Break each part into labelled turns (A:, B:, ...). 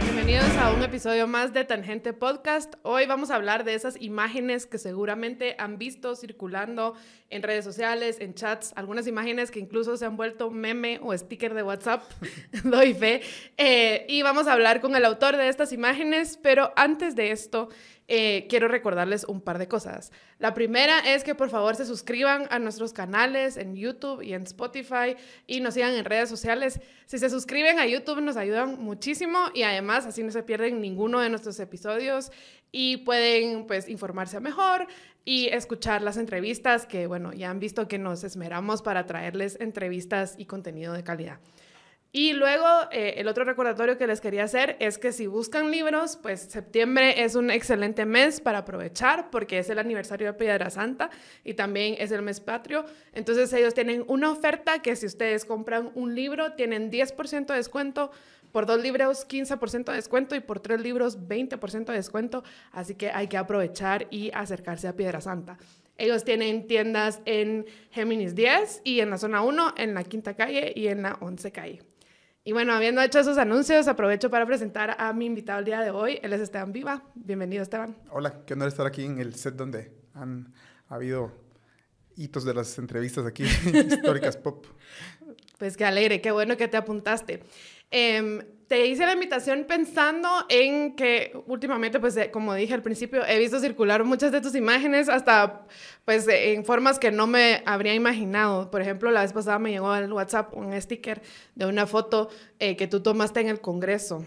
A: Bienvenidos a un episodio más de Tangente Podcast. Hoy vamos a hablar de esas imágenes que seguramente han visto circulando en redes sociales, en chats, algunas imágenes que incluso se han vuelto meme o sticker de WhatsApp, doy fe. Eh, y vamos a hablar con el autor de estas imágenes, pero antes de esto, eh, quiero recordarles un par de cosas. La primera es que por favor se suscriban a nuestros canales en YouTube y en Spotify y nos sigan en redes sociales. Si se suscriben a YouTube nos ayudan muchísimo y además así no se pierden ninguno de nuestros episodios y pueden pues informarse mejor y escuchar las entrevistas que bueno, ya han visto que nos esmeramos para traerles entrevistas y contenido de calidad. Y luego, eh, el otro recordatorio que les quería hacer es que si buscan libros, pues septiembre es un excelente mes para aprovechar porque es el aniversario de Piedra Santa y también es el mes patrio. Entonces ellos tienen una oferta que si ustedes compran un libro, tienen 10% de descuento, por dos libros 15% de descuento y por tres libros 20% de descuento. Así que hay que aprovechar y acercarse a Piedra Santa. Ellos tienen tiendas en Géminis 10 y en la zona 1, en la quinta calle y en la 11 calle. Y bueno, habiendo hecho esos anuncios, aprovecho para presentar a mi invitado el día de hoy. Él es Esteban Viva. Bienvenido, Esteban.
B: Hola, qué honor estar aquí en el set donde han habido hitos de las entrevistas aquí, históricas pop.
A: Pues qué alegre, qué bueno que te apuntaste. Eh, te hice la invitación pensando en que últimamente, pues eh, como dije al principio, he visto circular muchas de tus imágenes hasta pues en formas que no me habría imaginado. Por ejemplo, la vez pasada me llegó al WhatsApp un sticker de una foto eh, que tú tomaste en el Congreso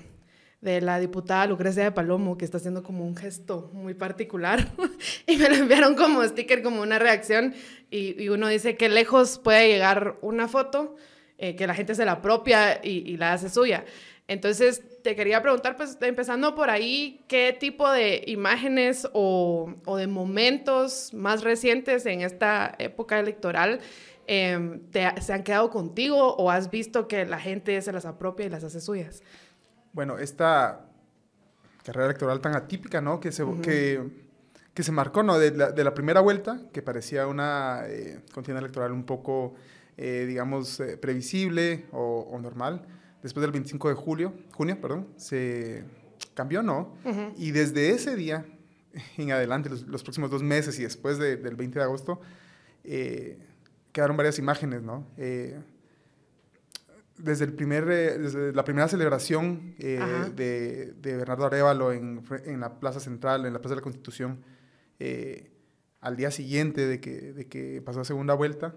A: de la diputada Lucrecia de Palomo, que está haciendo como un gesto muy particular, y me lo enviaron como sticker, como una reacción, y, y uno dice que lejos puede llegar una foto, eh, que la gente se la apropia y, y la hace suya. Entonces, te quería preguntar, pues empezando por ahí, ¿qué tipo de imágenes o, o de momentos más recientes en esta época electoral eh, te, se han quedado contigo o has visto que la gente se las apropia y las hace suyas?
B: Bueno, esta carrera electoral tan atípica, ¿no? Que se, uh -huh. que, que, se marcó, ¿no? De la, de la, primera vuelta, que parecía una eh, contienda electoral un poco, eh, digamos, eh, previsible o, o normal después del 25 de julio, junio, perdón, se cambió, ¿no? Uh -huh. Y desde ese día en adelante, los, los próximos dos meses y después de, del 20 de agosto, eh, quedaron varias imágenes, ¿no? Eh, desde, el primer, eh, desde la primera celebración de, de, Bernardo Arevalo en, en, la Plaza Central, en la Plaza de la Constitución, al día siguiente de que, de que pasó a segunda vuelta,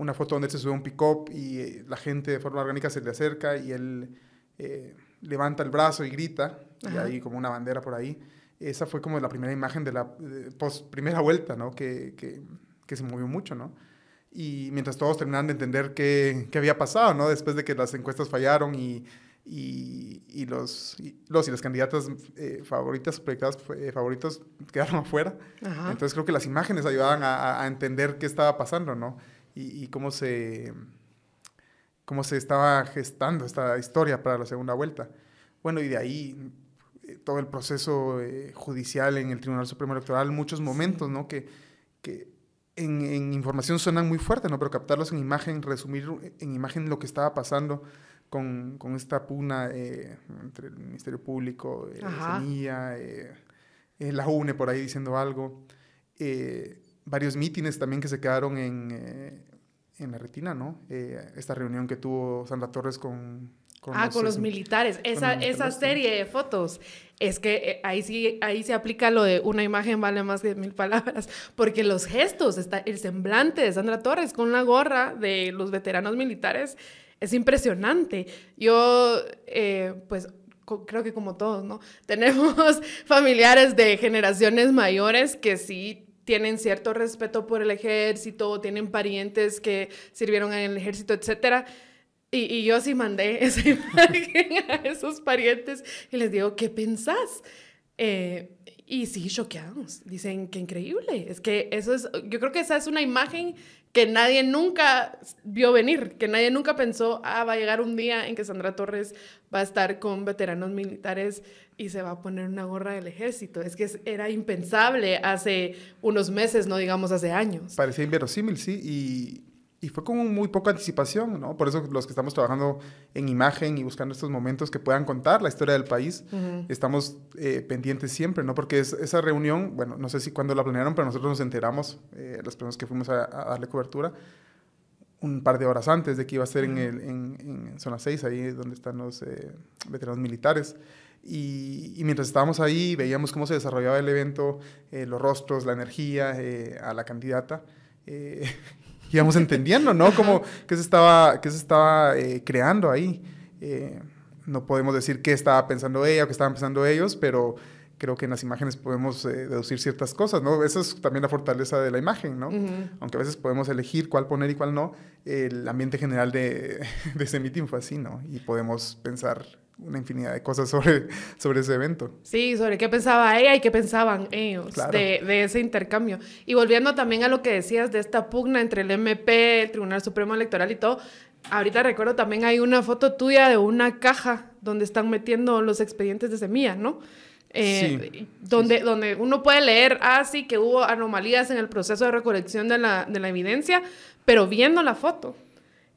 B: una foto donde se sube un pick-up y eh, la gente de forma orgánica se le acerca y él eh, levanta el brazo y grita, Ajá. y hay como una bandera por ahí. Esa fue como la primera imagen de la de post primera vuelta, ¿no? Que, que, que, se movió mucho, ¿no? Y mientras todos terminaban de entender qué, qué había pasado, ¿no? Después de que las encuestas fallaron y, y, y los, y, los y las candidatas eh, favoritas, proyectadas eh, favoritos quedaron afuera. Ajá. Entonces creo que las imágenes ayudaban a, a entender qué estaba pasando, ¿no? Y, y, cómo, se, cómo se estaba gestando esta historia para la segunda vuelta. Bueno, y de ahí eh, todo el proceso eh, judicial en el Tribunal Supremo Electoral, muchos momentos, ¿no? Que, que en, en, información suenan muy fuertes, ¿no? Pero captarlos en imagen, resumir en imagen lo que estaba pasando con, con esta pugna eh, entre el Ministerio Público, eh, Semilla, eh, la UNE por ahí diciendo algo. Eh, varios mítines también que se quedaron en, eh, en la retina, ¿no? Eh, esta reunión que tuvo Sandra Torres con...
A: con ah, los, con los militares. Esa, los esa serie de fotos. Es que eh, ahí sí ahí se aplica lo de una imagen vale más que mil palabras, porque los gestos, está el semblante de Sandra Torres con la gorra de los veteranos militares es impresionante. Yo, eh, pues creo que como todos, ¿no? Tenemos familiares de generaciones mayores que sí tienen cierto respeto por el ejército, tienen parientes que sirvieron en el ejército, etc. Y, y yo sí mandé esa imagen a esos parientes y les digo, ¿qué pensás? Eh, y sí, choqueados. Dicen, qué increíble. Es que eso es, yo creo que esa es una imagen que nadie nunca vio venir, que nadie nunca pensó, ah, va a llegar un día en que Sandra Torres va a estar con veteranos militares y se va a poner una gorra del ejército. Es que era impensable hace unos meses, no digamos hace años.
B: Parecía inverosímil, sí, y, y fue con muy poca anticipación, ¿no? Por eso los que estamos trabajando en imagen y buscando estos momentos que puedan contar la historia del país, estamos eh, pendientes siempre, ¿no? Porque esa reunión, bueno, no sé si cuándo la planearon, pero nosotros nos enteramos, eh, las personas que fuimos a, darle cobertura, un par de horas antes de que iba a ser en, el, en, zona 6, ahí donde están los eh, veteranos militares. Y, y, mientras estábamos ahí, veíamos cómo se desarrollaba el evento, los rostros, la energía a la candidata. Íbamos entendiendo, ¿no? Como qué se estaba, qué se estaba eh, creando ahí. Eh, no podemos decir qué estaba pensando ella o qué estaban pensando ellos, pero creo que en las imágenes podemos eh, deducir ciertas cosas, ¿no? Esa es también la fortaleza de la imagen, ¿no? Aunque a veces podemos elegir cuál poner y cuál no, el ambiente general de, de ese meeting fue así, ¿no? Y podemos pensar una infinidad de cosas sobre, sobre ese evento.
A: Sí, sobre qué pensaba ella y qué pensaban ellos de, de, ese intercambio. Y volviendo también a lo que decías de esta pugna entre el MP, el Tribunal Supremo Electoral y todo, ahorita recuerdo también hay una foto tuya de una caja donde están metiendo los expedientes de semilla, ¿no? Eh, sí, donde, donde uno puede leer, ah, sí, que hubo anomalías en el proceso de recolección de la, de la evidencia, pero viendo la foto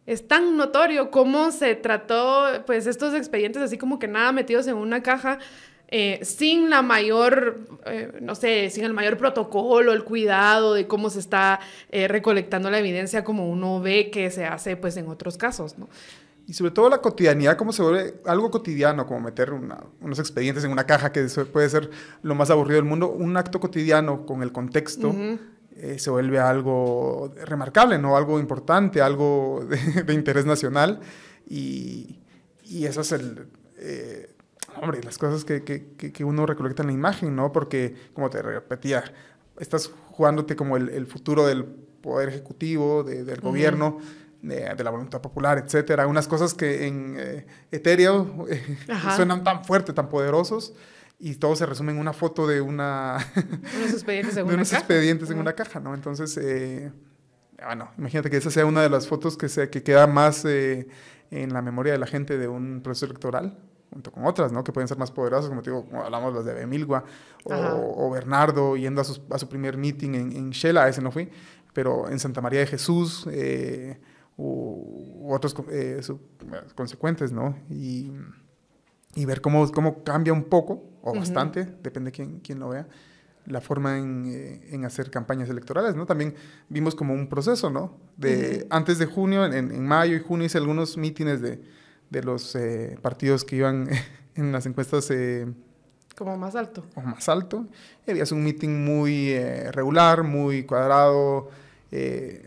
A: es tan notorio cómo se trató, pues, estos expedientes así como que nada metidos en una caja, eh, sin la mayor, eh, no sé, sin el mayor protocolo, el cuidado de cómo se está eh, recolectando la evidencia como uno ve que se hace, pues, en otros casos, ¿no?
B: Y sobre todo la cotidianidad, cómo se vuelve algo cotidiano, como meter unos expedientes en una caja que puede ser lo más aburrido del mundo, un acto cotidiano con el contexto. Eh, se vuelve algo remarcable, ¿no? Algo importante, algo de, interés nacional. Y, y, eso es el... Eh, hombre, las cosas que, que, uno recolecta en la imagen, ¿no? Porque, como te repetía, estás jugándote como el, el futuro del poder ejecutivo, del gobierno, de, la voluntad popular, etcétera. Unas cosas que en eh, etéreo suenan tan fuertes, tan poderosos, y todo se resume en una foto de una...
A: unos expedientes en,
B: una,
A: unos
B: expedientes en una caja, ¿no? Entonces, eh, bueno, imagínate que esa sea una de las fotos que, se, que queda más eh, en la memoria de la gente de un proceso electoral, junto con otras, ¿no? Que pueden ser más poderosas, como te digo, como hablamos las de Emilgua o, Bernardo yendo a, a, su primer meeting en, en Shela, ese no fui, pero en Santa María de Jesús eh, u, otros consecuentes, ¿no? Y y ver cómo, cómo cambia un poco, o bastante, depende de quién, quién, lo vea, la forma en, eh, en, hacer campañas electorales, ¿no? También vimos como un proceso, ¿no? De, Antes de junio, en, en, mayo y junio hice algunos mítines de, de los eh, partidos que iban en las encuestas... Eh,
A: como más alto.
B: O más alto. Y había un meeting muy regular, muy cuadrado,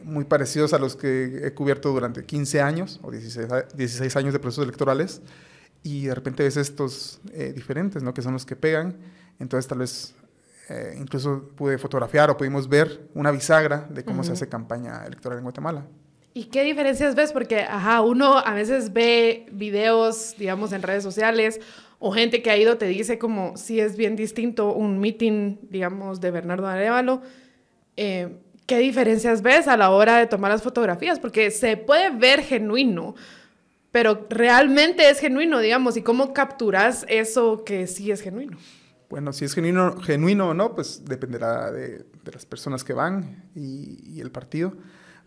B: muy parecidos a los que he cubierto durante 15 años o 16, 16 años de procesos electorales y de repente ves estos eh, diferentes, ¿no? Que son los que pegan. Entonces tal vez eh, incluso pude fotografiar o pudimos ver una bisagra de cómo se hace campaña electoral en Guatemala.
A: ¿Y qué diferencias ves? Porque, ajá, uno a veces ve videos, digamos, en redes sociales o gente que ha ido te dice como si es bien distinto un meeting, digamos, de Bernardo Arevalo. Eh, ¿Qué diferencias ves a la hora de tomar las fotografías? Porque se puede ver genuino, pero realmente es genuino, digamos, y cómo capturas eso que sí es genuino.
B: Bueno, si es genuino, genuino o no, pues dependerá de, de las personas que van y, el partido,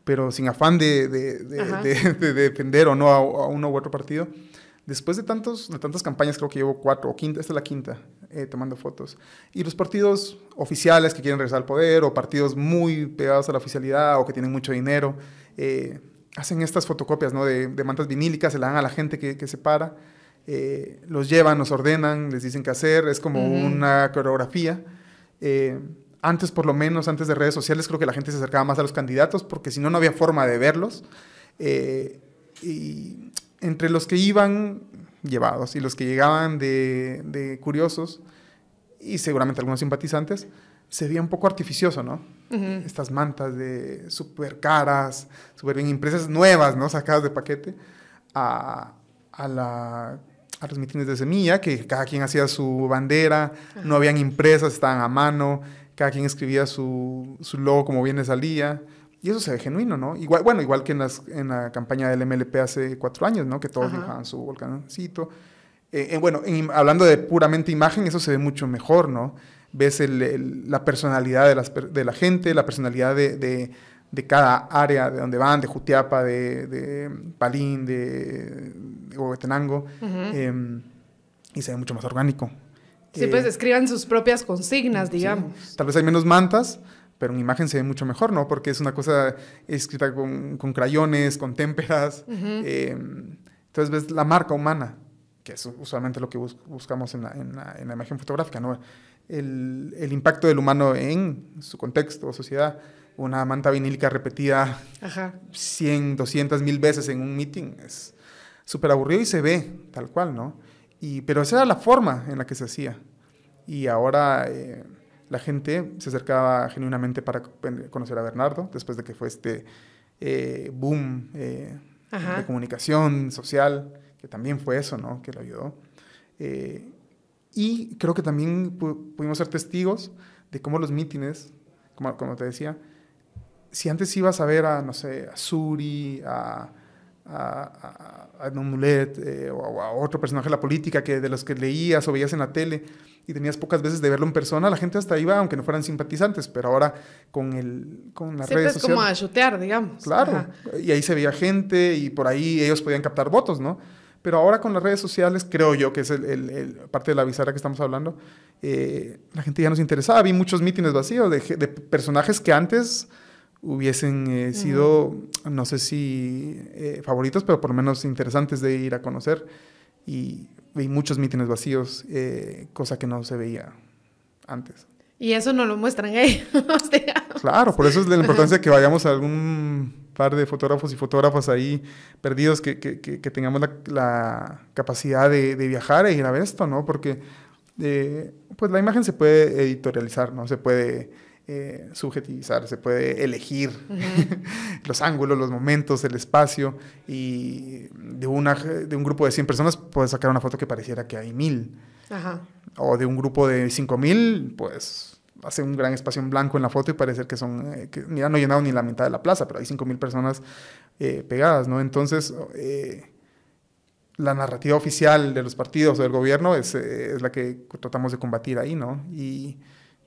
B: pero sin afán de, de, de defender o no a, uno u otro partido. Después de, tantos, de tantas campañas, creo que llevo cuatro o quinta, esta es la quinta, eh, tomando fotos. Y los partidos oficiales que quieren regresar al poder o partidos muy pegados a la oficialidad o que tienen mucho dinero, eh, hacen estas fotocopias ¿no? de, mantas vinílicas, se la dan a la gente que, que se para, eh, los llevan, los ordenan, les dicen qué hacer, es como una coreografía. Eh, antes, por lo menos, antes de redes sociales, creo que la gente se acercaba más a los candidatos porque si no, no había forma de verlos. Eh, y entre los que iban llevados y los que llegaban de, de curiosos, y seguramente algunos simpatizantes, se veía un poco artificioso, ¿no? Estas mantas de súper caras, súper bien impresas, nuevas, ¿no? Sacadas de paquete, a, a, la, a los mítines de semilla, que cada quien hacía su bandera, no habían impresas, estaban a mano, cada quien escribía su, su logo como bien le salía. Y eso se ve genuino, ¿no? Igual, bueno, igual que en, las, en la campaña del MLP hace cuatro años, ¿no? Que todos dibujaban su volcancito. Eh, eh, bueno, hablando de puramente imagen, eso se ve mucho mejor, ¿no? ves la personalidad de, las, de, la gente, la personalidad de, de cada área de donde van, de Jutiapa, de, de Palín, de, de Huehuetenango, em, y se ve mucho más orgánico.
A: Sí, pues eh, escriban sus propias consignas, digamos.
B: Tal vez hay menos mantas, pero en imagen se ve mucho mejor, ¿no? Porque es una cosa escrita con, con crayones, con témperas. Em, entonces ves la marca humana, que es usualmente lo que buscamos en la, en, la, en la, imagen fotográfica, ¿no? El, el, impacto del humano en su contexto o sociedad. Una manta vinílica repetida Ajá. 100, 200 mil veces en un meeting es súper aburrido y se ve tal cual, ¿no? Y, pero esa era la forma en la que se hacía. Y ahora... Eh, la gente se acercaba genuinamente para conocer a Bernardo, después de que fue este eh, boom eh, de comunicación social, que también fue eso, ¿no? Que lo ayudó. Eh, y creo que también pudimos ser testigos de cómo los mítines, como, como, te decía, si antes ibas a ver a, no sé, a Suri, a, a, a, a o a otro personaje de la política que de los que leías o veías en la tele, y tenías pocas veces de verlo en persona, la gente hasta iba, aunque no fueran simpatizantes, pero ahora con, el, con las redes
A: sociales... como a chutear, digamos.
B: Claro, y ahí se veía gente y por ahí ellos podían captar votos, ¿no? Pero ahora con las redes sociales, creo yo que es el, el, parte de la bizarra que estamos hablando, eh, la gente ya nos interesaba. Vi muchos mítines vacíos de, de personajes que antes hubiesen eh, sido, no sé si eh, favoritos, pero por lo menos interesantes de ir a conocer. Y vi muchos mítines vacíos, eh, cosa que no se veía antes.
A: Y eso no lo muestran ellos,
B: Claro, por eso es la importancia de que vayamos a algún par de fotógrafos y fotógrafas ahí perdidos, que, que, que, tengamos la, la capacidad de, de, viajar e ir a ver esto, ¿no? Porque eh, pues la imagen se puede editorializar, ¿no? Se puede eh, subjetivizar, se puede elegir uh -huh. los ángulos, los momentos, el espacio, y de, una, de un grupo de 100 personas puedes sacar una foto que pareciera que hay mil. Ajá. O de un grupo de 5000, pues hace un gran espacio en blanco en la foto y parece que son, eh, que ya no he llenado ni la mitad de la plaza, pero hay 5000 personas eh, pegadas, ¿no? Entonces, eh, la narrativa oficial de los partidos o del gobierno es, eh, es la que tratamos de combatir ahí, ¿no? Y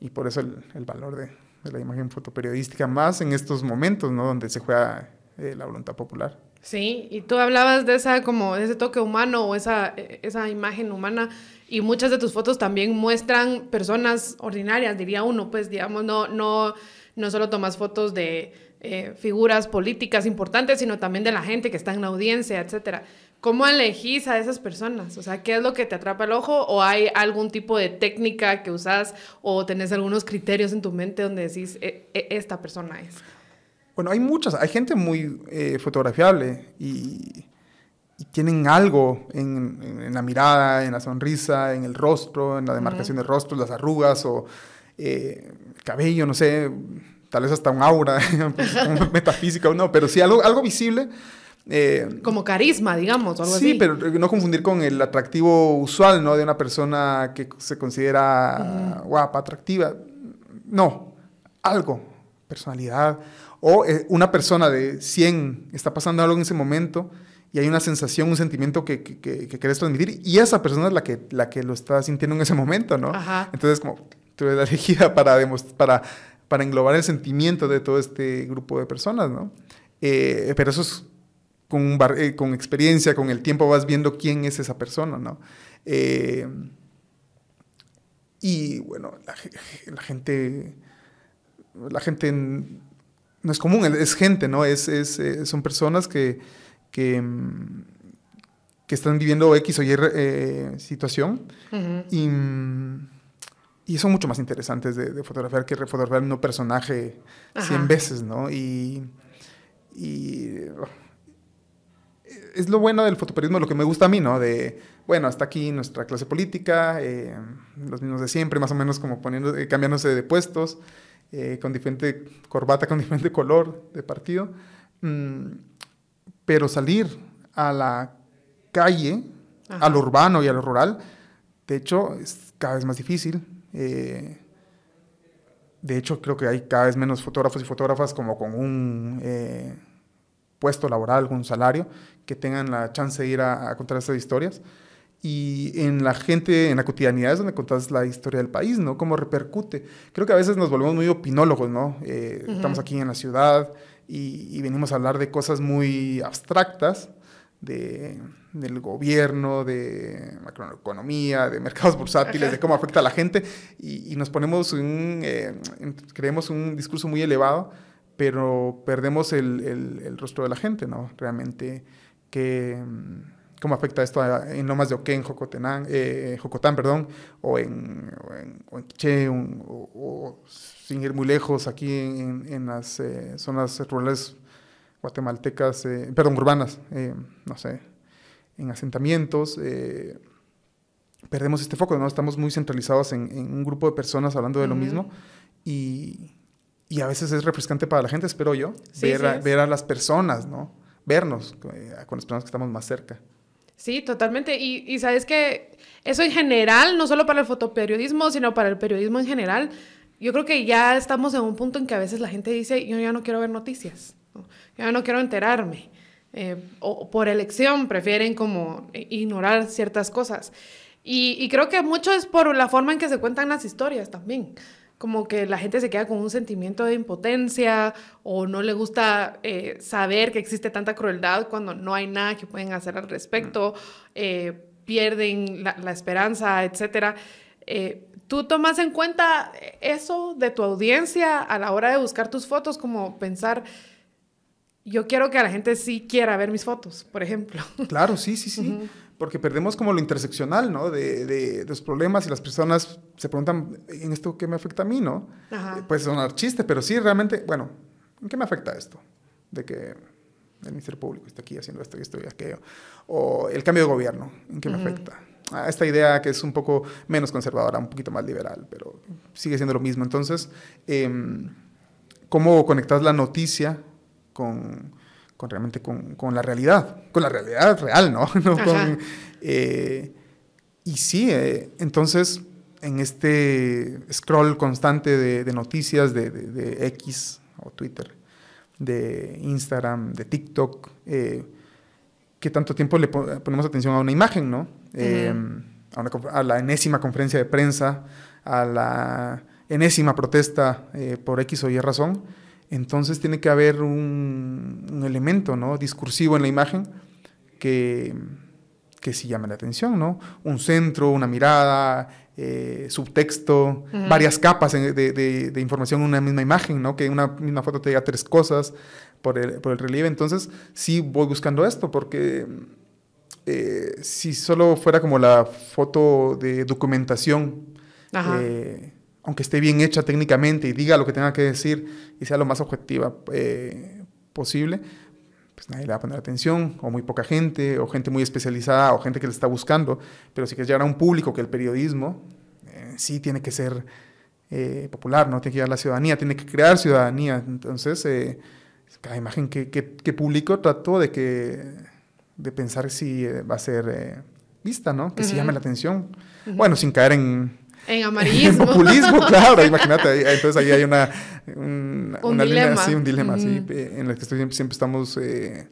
B: y por eso el, el valor de, de, la imagen fotoperiodística, más en estos momentos, ¿no? Donde se juega eh, la voluntad popular.
A: Sí, y tú hablabas de esa como de ese toque humano o esa, esa imagen humana y muchas de tus fotos también muestran personas ordinarias, diría uno, pues digamos, no, no, no solo tomas fotos de eh, figuras políticas importantes, sino también de la gente que está en la audiencia, etcétera. ¿Cómo elegís a esas personas? O sea, ¿qué es lo que te atrapa el ojo? ¿O hay algún tipo de técnica que usas o tenés algunos criterios en tu mente donde decís, e e esta persona es?
B: Bueno, hay muchas. Hay gente muy eh, fotografiable y, y, tienen algo en, en, en, la mirada, en la sonrisa, en el rostro, en la demarcación uh -huh. del rostro, las arrugas o eh, cabello, no sé, tal vez hasta un aura metafísica o no, pero sí algo, algo visible
A: eh, Como carisma, digamos, o algo
B: sí,
A: así.
B: pero no confundir con el atractivo usual, ¿no? De una persona que se considera uh -huh. guapa, atractiva. No, algo, personalidad. O eh, una persona de 100 está pasando algo en ese momento y hay una sensación, un sentimiento que, que, que, que quieres transmitir y esa persona es la que, la que lo está sintiendo en ese momento, ¿no? Ajá. Entonces, como tú eres la elegida para, para, para englobar el sentimiento de todo este grupo de personas, ¿no? Eh, pero eso es con, eh, con, experiencia, con el tiempo vas viendo quién es esa persona, ¿no? Eh, y bueno, la, la, gente, la gente no es común, es gente, ¿no? Es, es, es son personas que, que, que, están viviendo X o Y eh, situación uh -huh. y, y, son mucho más interesantes de, de fotografiar que fotografiar un personaje Ajá. 100 veces, ¿no? Y, y es lo bueno del fotoperiodismo, lo que me gusta a mí, ¿no? De, bueno, hasta aquí nuestra clase política, eh, los mismos de siempre, más o menos como poniendo, eh, cambiándose de puestos, eh, con diferente corbata, con diferente color de partido. Mm, pero salir a la calle, Ajá. al urbano y a lo rural, de hecho, es cada vez más difícil. De hecho, creo que hay cada vez menos fotógrafos y fotógrafas como con un puesto laboral, un salario, que tengan la chance de ir a, a, contar estas historias. Y en la gente, en la cotidianidad es donde contás la historia del país, ¿no? Cómo repercute. Creo que a veces nos volvemos muy opinólogos, ¿no? Eh, uh -huh. Estamos aquí en la ciudad, y, venimos a hablar de cosas muy abstractas, de, del gobierno, de macroeconomía, de mercados bursátiles, de cómo afecta a la gente, y, nos ponemos un, eh, creemos un discurso muy elevado, pero perdemos el, el, rostro de la gente, ¿no? Realmente, que, cómo afecta esto en Lomas de Oquén, Jocotenán, eh, Jocotán, perdón, o en, o en, Quiché, o, sin ir muy lejos, aquí en, en las eh, zonas rurales guatemaltecas, eh, perdón, urbanas, eh, no sé, en asentamientos, perdemos este foco, ¿no? Estamos muy centralizados en, un grupo de personas hablando de lo mismo y, y, a veces es refrescante para la gente, espero yo, ver, a, ver, a, las personas, ¿no? Vernos con las personas que estamos más cerca.
A: Sí, totalmente. Y, y sabes que eso en general, no solo para el fotoperiodismo, sino para el periodismo en general, yo creo que ya estamos en un punto en que a veces la gente dice, yo ya no quiero ver noticias, ya no quiero enterarme. Eh, o por elección prefieren como ignorar ciertas cosas. Y, y, creo que mucho es por la forma en que se cuentan las historias también. Como que la gente se queda con un sentimiento de impotencia o no le gusta eh, saber que existe tanta crueldad cuando no hay nada que pueden hacer al respecto, eh, pierden la, la, esperanza, etc. ¿Tú tomas en cuenta eso de tu audiencia a la hora de buscar tus fotos, como pensar, yo quiero que la gente sí quiera ver mis fotos, por ejemplo?
B: Claro, sí, sí, sí. Porque perdemos como lo interseccional, ¿no? De, de, los problemas y las personas se preguntan, ¿en esto qué me afecta a mí, no? Ajá. Puede sonar chiste, pero sí, realmente, bueno, ¿en qué me afecta esto? De que el Ministerio Público está aquí haciendo esto y esto y aquello. O el cambio de gobierno, ¿en qué me afecta? a esta idea que es un poco menos conservadora, un poquito más liberal, pero sigue siendo lo mismo. Entonces, em, ¿cómo conectas la noticia con, con realmente con, con, la realidad? Con la realidad real, ¿no? Eh, y sí, eh, entonces, en este scroll constante de, de noticias de, de, X o Twitter, de Instagram, de TikTok, eh, ¿qué tanto tiempo le ponemos atención a una imagen, no? Em, a, la enésima conferencia de prensa, a la enésima protesta eh, por X o Y razón, entonces tiene que haber un, elemento ¿no? discursivo en la imagen que, que sí llame la atención, ¿no? Un centro, una mirada, eh, subtexto, varias capas de, de, información en una misma imagen, ¿no? Que una misma foto te diga tres cosas por el, por el relieve. Entonces, sí voy buscando esto porque eh, si solo fuera como la foto de documentación, eh, aunque esté bien hecha técnicamente y diga lo que tenga que decir y sea lo más objetiva eh, posible, pues nadie le va a poner atención, o muy poca gente, o gente muy especializada, o gente que le está buscando. Pero si quieres llegar a un público que el periodismo sí tiene que ser popular, ¿no? Tiene que llegar a la ciudadanía, tiene que crear ciudadanía. Entonces, cada imagen que, que, que publico trato de que de pensar si eh, va a ser eh, vista, ¿no? Que si llame la atención. Bueno, sin caer en...
A: En amarillismo.
B: populismo, claro, imagínate. Entonces ahí hay una, un, una línea, sí, un dilema, sí, en el que siempre, siempre estamos eh,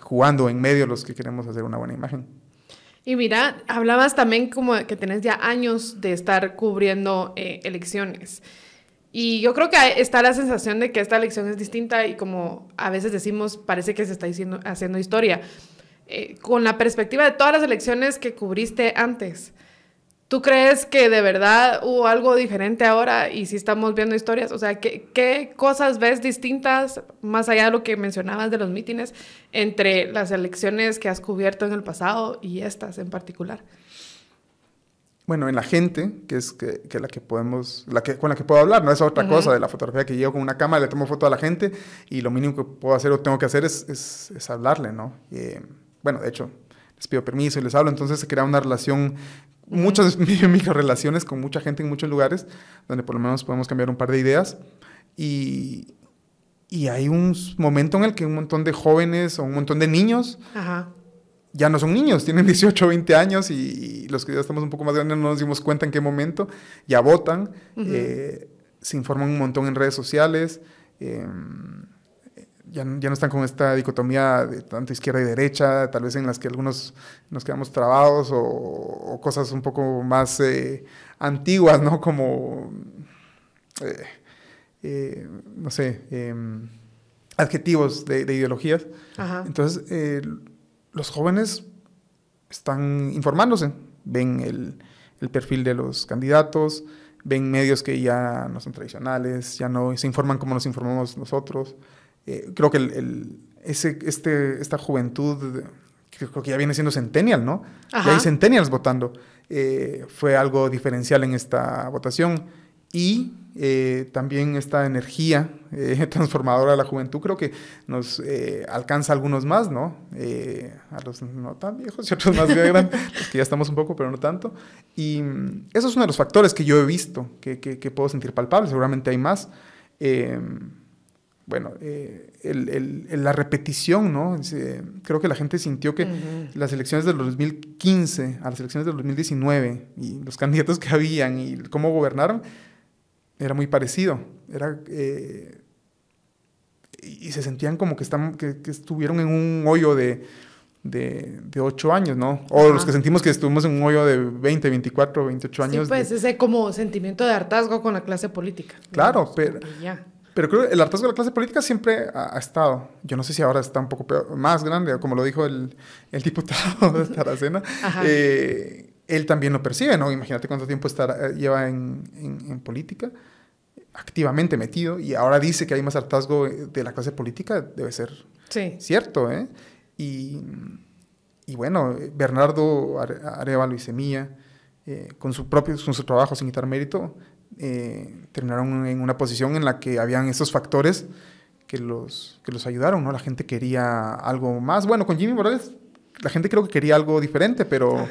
B: jugando en medio los que queremos hacer una buena imagen.
A: Y mira, hablabas también como que tenés ya años de estar cubriendo elecciones. Y yo creo que está la sensación de que esta elección es distinta y como a veces decimos, parece que se está diciendo, haciendo historia. Eh, con la perspectiva de todas las elecciones que cubriste antes, ¿tú crees que de verdad hubo algo diferente ahora y si estamos viendo historias? O sea, ¿qué, ¿qué, cosas ves distintas, más allá de lo que mencionabas de los mítines, entre las elecciones que has cubierto en el pasado y estas en particular?
B: bueno, en la gente, que es que, la que podemos, la que, con la que puedo hablar, no es otra cosa de la fotografía que llevo con una cámara, le tomo foto a la gente y lo mínimo que puedo hacer o tengo que hacer es, es, hablarle, ¿no? bueno, de hecho, les pido permiso y les hablo, entonces se crea una relación, muchas micro relaciones con mucha gente en muchos lugares, donde por lo menos podemos cambiar un par de ideas. Y, y hay un momento en el que un montón de jóvenes o un montón de niños Ajá. ya no son niños, tienen 18 o 20 años y, los que ya estamos un poco más grandes no nos dimos cuenta en qué momento, ya votan, eh, se informan un montón en redes sociales, em, ya, ya, no están con esta dicotomía de tanto izquierda y derecha, tal vez en las que algunos nos quedamos trabados o, cosas un poco más eh, antiguas, ¿no? Como, eh, no sé, em, adjetivos de, ideologías. Entonces, eh, los jóvenes están informándose, ven el, el, perfil de los candidatos, ven medios que ya no son tradicionales, ya no se informan como nos informamos nosotros. Eh, creo que el, ese, este, esta juventud, creo que ya viene siendo centennial, ¿no? Ya hay centennials votando. Eh, fue algo diferencial en esta votación. Y eh, también esta energía transformadora de la juventud creo que nos alcanza a algunos más, ¿no? a los no tan viejos y otros más grandes, los que ya estamos un poco, pero no tanto. Y mm, eso es uno de los factores que yo he visto, que, que, que puedo sentir palpables, seguramente hay más bueno, eh, el, la repetición, ¿no? creo que la gente sintió que las elecciones del 2015 a las elecciones del 2019 y los candidatos que habían y cómo gobernaron era muy parecido. Era, eh, y se sentían como que, están, que, estuvieron en un hoyo de, de, de 8 años, ¿no? O los que sentimos que estuvimos en un hoyo de 20, 24, 28 años.
A: Sí, pues ese como sentimiento de hartazgo con la clase política.
B: Claro, pero... Ya pero creo que el hartazgo de la clase política siempre ha, estado. Yo no sé si ahora está un poco más grande, como lo dijo el, el diputado de Taracena. Eh, él también lo percibe, ¿no? Imagínate cuánto tiempo está, lleva en, en, política, activamente metido, y ahora dice que hay más hartazgo de la clase política, debe ser cierto, ¿eh? Y, y, bueno, Bernardo Arevalo y Semilla, eh, con, su propio, con su trabajo sin quitar mérito, eh, terminaron en una posición en la que habían esos factores que los, que los ayudaron, ¿no? La gente quería algo más. Bueno, con Jimmy Morales la gente creo que quería algo diferente, pero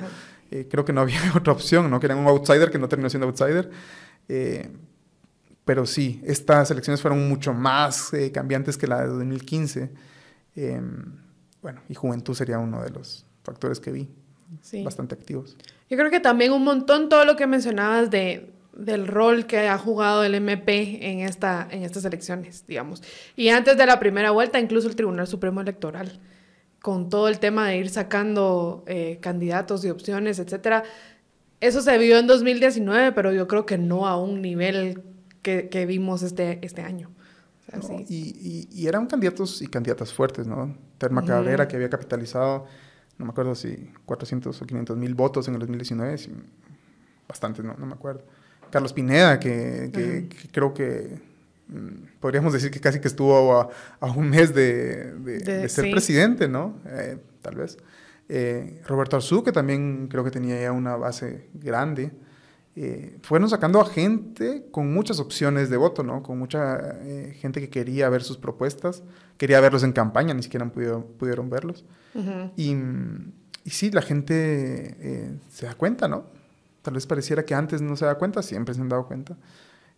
B: eh, creo que no había otra opción, ¿no? Querían un outsider que no terminó siendo outsider. Eh, pero sí, estas elecciones fueron mucho más cambiantes que la de 2015. Em, bueno, y juventud sería uno de los factores que vi. Bastante activos.
A: Yo creo que también un montón todo lo que mencionabas de del rol que ha jugado el MP en, esta, en estas elecciones, digamos. Y antes de la primera vuelta, incluso el Tribunal Supremo Electoral, con todo el tema de ir sacando eh, candidatos y opciones, etcétera. Eso se vio en 2019, pero yo creo que no a un nivel que, que vimos este, este año.
B: y, y, eran candidatos y candidatas fuertes, ¿no? Terma Cabrera, que había capitalizado, no me acuerdo si 400 o 500 mil votos en el 2019, bastante, no, no me acuerdo. Carlos Pineda, que, creo que mm, podríamos decir que casi que estuvo a, un mes de, ser presidente, ¿no? Eh, tal vez. Eh, Roberto Arzú, que también creo que tenía ya una base grande. Eh, fueron sacando a gente con muchas opciones de voto, ¿no? Con mucha gente que quería ver sus propuestas, quería verlos en campaña, ni siquiera pudieron, pudieron verlos. y, y, sí, la gente se da cuenta, ¿no? Tal vez pareciera que antes no se da cuenta, siempre se han dado cuenta.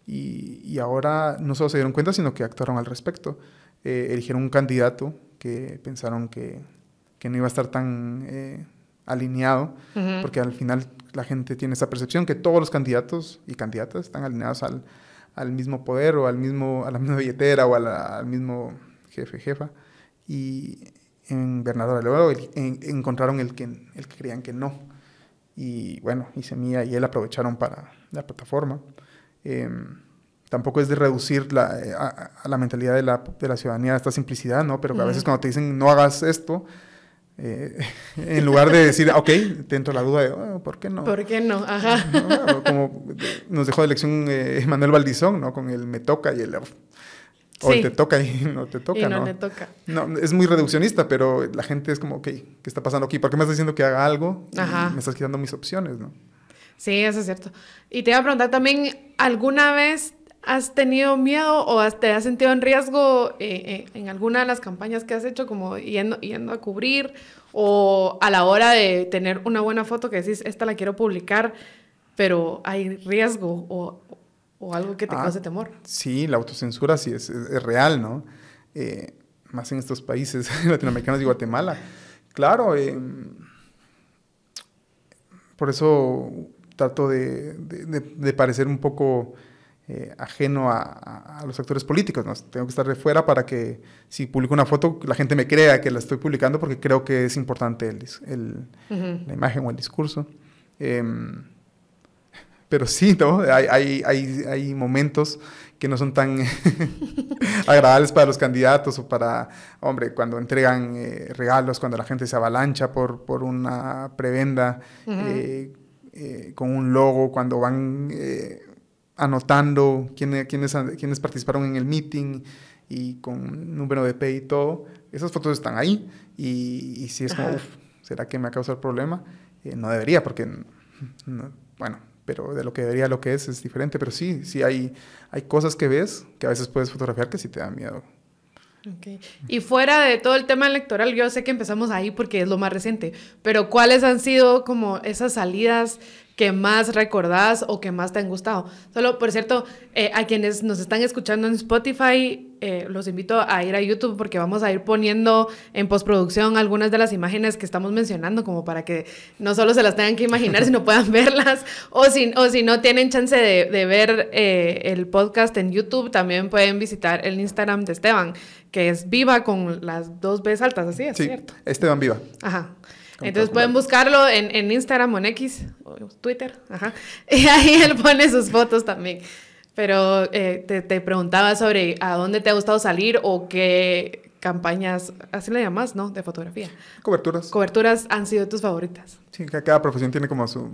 B: Y, y ahora no solo se dieron cuenta, sino que actuaron al respecto. Eh, eligieron un candidato que pensaron que, que no iba a estar tan eh, alineado, porque al final la gente tiene esa percepción que todos los candidatos y candidatas están alineados al, al mismo poder o al mismo, a la misma billetera o al mismo jefe, jefa. Y en Bernardo Alevaro encontraron el que, el que creían que no y bueno, y Semilla y él aprovecharon para la plataforma. Em, tampoco es de reducir la, eh, a, la mentalidad de la, de la, ciudadanía esta simplicidad, ¿no? Pero a veces cuando te dicen no hagas esto, eh, en lugar de decir, ok, te entra la duda de, oh, ¿por qué no?
A: ¿Por qué no? Ajá.
B: Como nos dejó de elección eh, Manuel Valdizón, ¿no? Con el me toca y el o te toca y no te toca,
A: y
B: no,
A: te toca.
B: No, es muy reduccionista, pero la gente es como, ok, ¿qué está pasando aquí? ¿Por qué me estás diciendo que haga algo? me estás quitando mis opciones, ¿no?
A: Sí, eso es cierto. Y te iba a preguntar también, ¿alguna vez has tenido miedo o te has sentido en riesgo eh, eh, en alguna de las campañas que has hecho, como yendo, yendo a cubrir o a la hora de tener una buena foto que decís, esta la quiero publicar, pero hay riesgo o, o algo que te ah, cause temor.
B: Sí, la autocensura sí es, es, real, ¿no? Eh, más en estos países latinoamericanos y Guatemala. Claro, eh, por eso trato de, de, parecer un poco eh, ajeno a, a, los actores políticos. ¿no? Tengo que estar de fuera para que si publico una foto la gente me crea que la estoy publicando porque creo que es importante el, el, la imagen o el discurso. Em, pero sí, ¿no? Hay, hay, hay, hay momentos que no son tan agradables para los candidatos o para, hombre, cuando entregan eh, regalos, cuando la gente se avalancha por, por una prebenda eh, eh, con un logo, cuando van anotando quiénes, quiénes, quiénes participaron en el meeting y con número de P y todo, esas fotos están ahí y, si es como, ¿será que me ha causado el problema? no debería porque, bueno, pero de lo que debería lo que es es diferente. Pero sí, sí hay, hay cosas que ves que a veces puedes fotografiar que sí te dan miedo.
A: Okay. Y fuera de todo el tema electoral, yo sé que empezamos ahí porque es lo más reciente, pero ¿cuáles han sido como esas salidas que más recordás o que más te han gustado. Solo, por cierto, eh, a quienes nos están escuchando en Spotify, eh, los invito a ir a YouTube porque vamos a ir poniendo en postproducción algunas de las imágenes que estamos mencionando, como para que no solo se las tengan que imaginar, sino puedan verlas. O si, o si no tienen chance de, de ver eh, el podcast en YouTube, también pueden visitar el Instagram de Esteban, que es Viva con las dos Bs altas, así es,
B: sí,
A: ¿cierto?
B: Esteban Viva.
A: Ajá. Entonces pueden buscarlo en, en, Instagram o en X, o Twitter, ajá. Y ahí él pone sus fotos también. Pero eh, te, te, preguntaba sobre a dónde te ha gustado salir o qué campañas, así le llamas, ¿no? De fotografía.
B: Coberturas.
A: Coberturas han sido tus favoritas.
B: Sí, cada profesión tiene como su,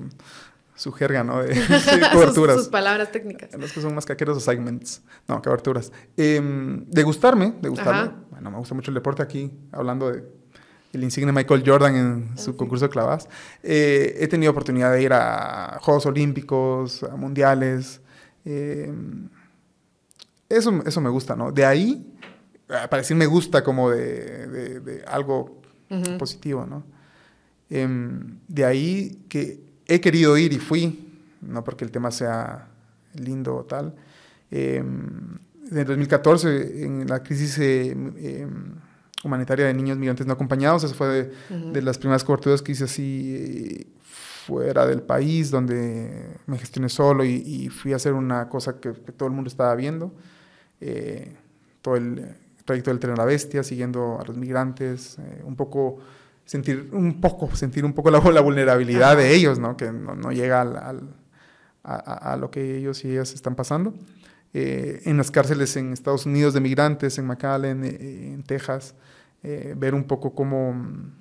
B: su jerga, ¿no? De, coberturas.
A: sus, sus, palabras técnicas.
B: Los que son más caqueros assignments. No, coberturas. Eh, de gustarme, de gustarme. Bueno, me gusta mucho el deporte aquí, hablando de el insigne Michael Jordan en ah, su concurso de clavas. Eh, he tenido oportunidad de ir a Juegos Olímpicos, a Mundiales. Eh, eso, eso me gusta, ¿no? De ahí, para decir me gusta como de, de, algo positivo, ¿no? Em, de ahí que he querido ir y fui, no porque el tema sea lindo o tal. en el 2014, en la crisis em, humanitaria de niños migrantes no acompañados. Esa fue de, las primeras coberturas que hice así fuera del país, donde me gestioné solo y, fui a hacer una cosa que, todo el mundo estaba viendo. Eh, todo el trayecto del tren a la bestia, siguiendo a los migrantes, eh, un poco sentir un poco sentir un poco la, la vulnerabilidad de ellos, ¿no? que no, llega al, a, a, lo que ellos y ellas están pasando. Eh, en las cárceles en Estados Unidos de migrantes, en McAllen, eh, en Texas, eh, ver un poco cómo mm,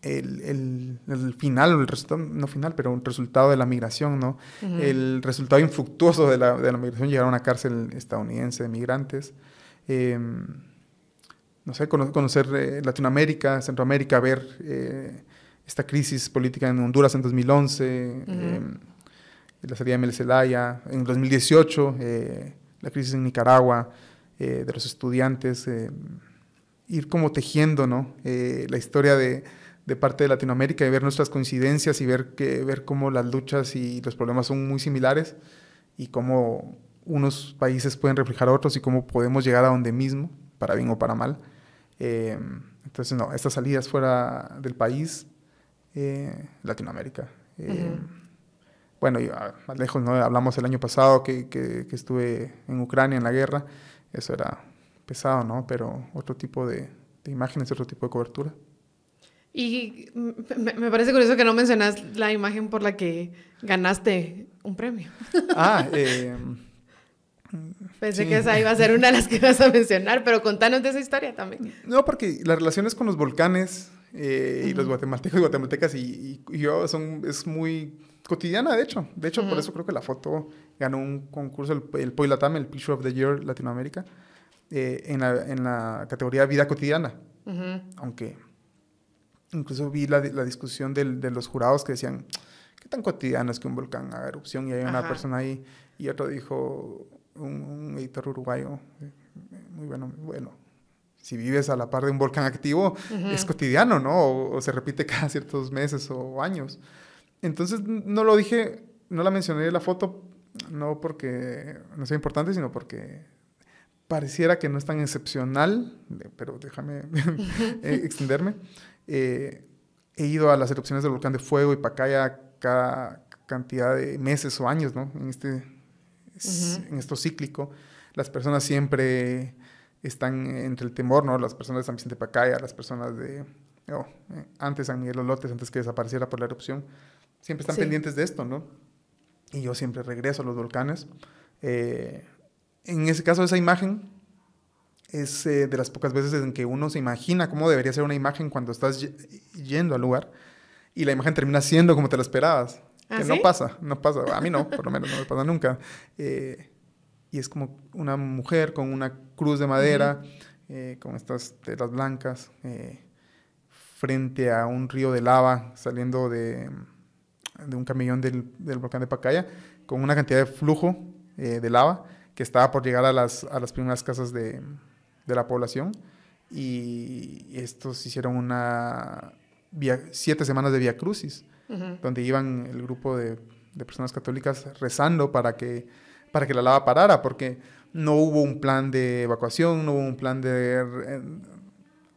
B: el, el, final, el resultado, no final, pero un resultado de la migración, ¿no? El resultado infructuoso de la, de la, migración, llegar a una cárcel estadounidense de migrantes. Em, no sé, conocer Latinoamérica, Centroamérica, ver esta crisis política en Honduras en 2011 la salida de Mel Zelaya, en 2018 eh, la crisis en Nicaragua, eh, de los estudiantes, eh, ir como tejiendo ¿no? la historia de, de, parte de Latinoamérica y ver nuestras coincidencias y ver, que, ver cómo las luchas y los problemas son muy similares y cómo unos países pueden reflejar a otros y cómo podemos llegar a donde mismo, para bien o para mal. entonces, no, estas salidas fuera del país, Latinoamérica bueno, más lejos, ¿no? Hablamos el año pasado que, que, estuve en Ucrania en la guerra, eso era pesado, ¿no? Pero otro tipo de, de imágenes, otro tipo de cobertura.
A: Y me, parece curioso que no mencionas la imagen por la que ganaste un premio.
B: Ah, eh,
A: Pensé que esa iba a ser una de las que vas a mencionar, pero contanos de esa historia también.
B: No, porque las relaciones con los volcanes eh, y los guatemaltecos y guatemaltecas y, y, yo son, es muy cotidiana, de hecho. De hecho, por eso creo que la foto ganó un concurso, el, el Poilatam, el Picture of the Year Latinoamérica, eh, en, la, en, la, categoría vida cotidiana. Aunque incluso vi la, la discusión del, de los jurados que decían, ¿qué tan cotidiano es que un volcán haga erupción? Y hay una persona ahí, y otro dijo, un, editor uruguayo, eh, muy bueno, bueno. Si vives a la par de un volcán activo, es cotidiano, ¿no? O, o, se repite cada ciertos meses o años. Entonces no lo dije, no la mencioné en la foto, no porque no sea importante, sino porque pareciera que no es tan excepcional, pero déjame eh, extenderme. Eh, he ido a las erupciones del volcán de fuego y Pacaya cada cantidad de meses o años, ¿no? En este, en esto cíclico. Las personas siempre están entre el temor, ¿no? Las personas de San Vicente Pacaya, las personas de, oh, eh, antes San Miguel Los Lotes, antes que desapareciera por la erupción, siempre están pendientes de esto, ¿no? y yo siempre regreso a los volcanes. Eh, en ese caso, esa imagen es eh, de las pocas veces en que uno se imagina cómo debería ser una imagen cuando estás yendo al lugar y la imagen termina siendo como te la esperabas. ¿Ah, que no pasa, no pasa. A mí no, por lo menos no me pasa nunca. Eh, y es como una mujer con una cruz de madera, con estas telas blancas, frente a un río de lava saliendo de, de un camellón del, del, volcán de Pacaya, con una cantidad de flujo de lava que estaba por llegar a las, a las primeras casas de, de la población y estos hicieron una via, siete semanas de Via Crucis, donde iban el grupo de, de, personas católicas rezando para que, para que la lava parara, porque no hubo un plan de evacuación, no hubo un plan de eh,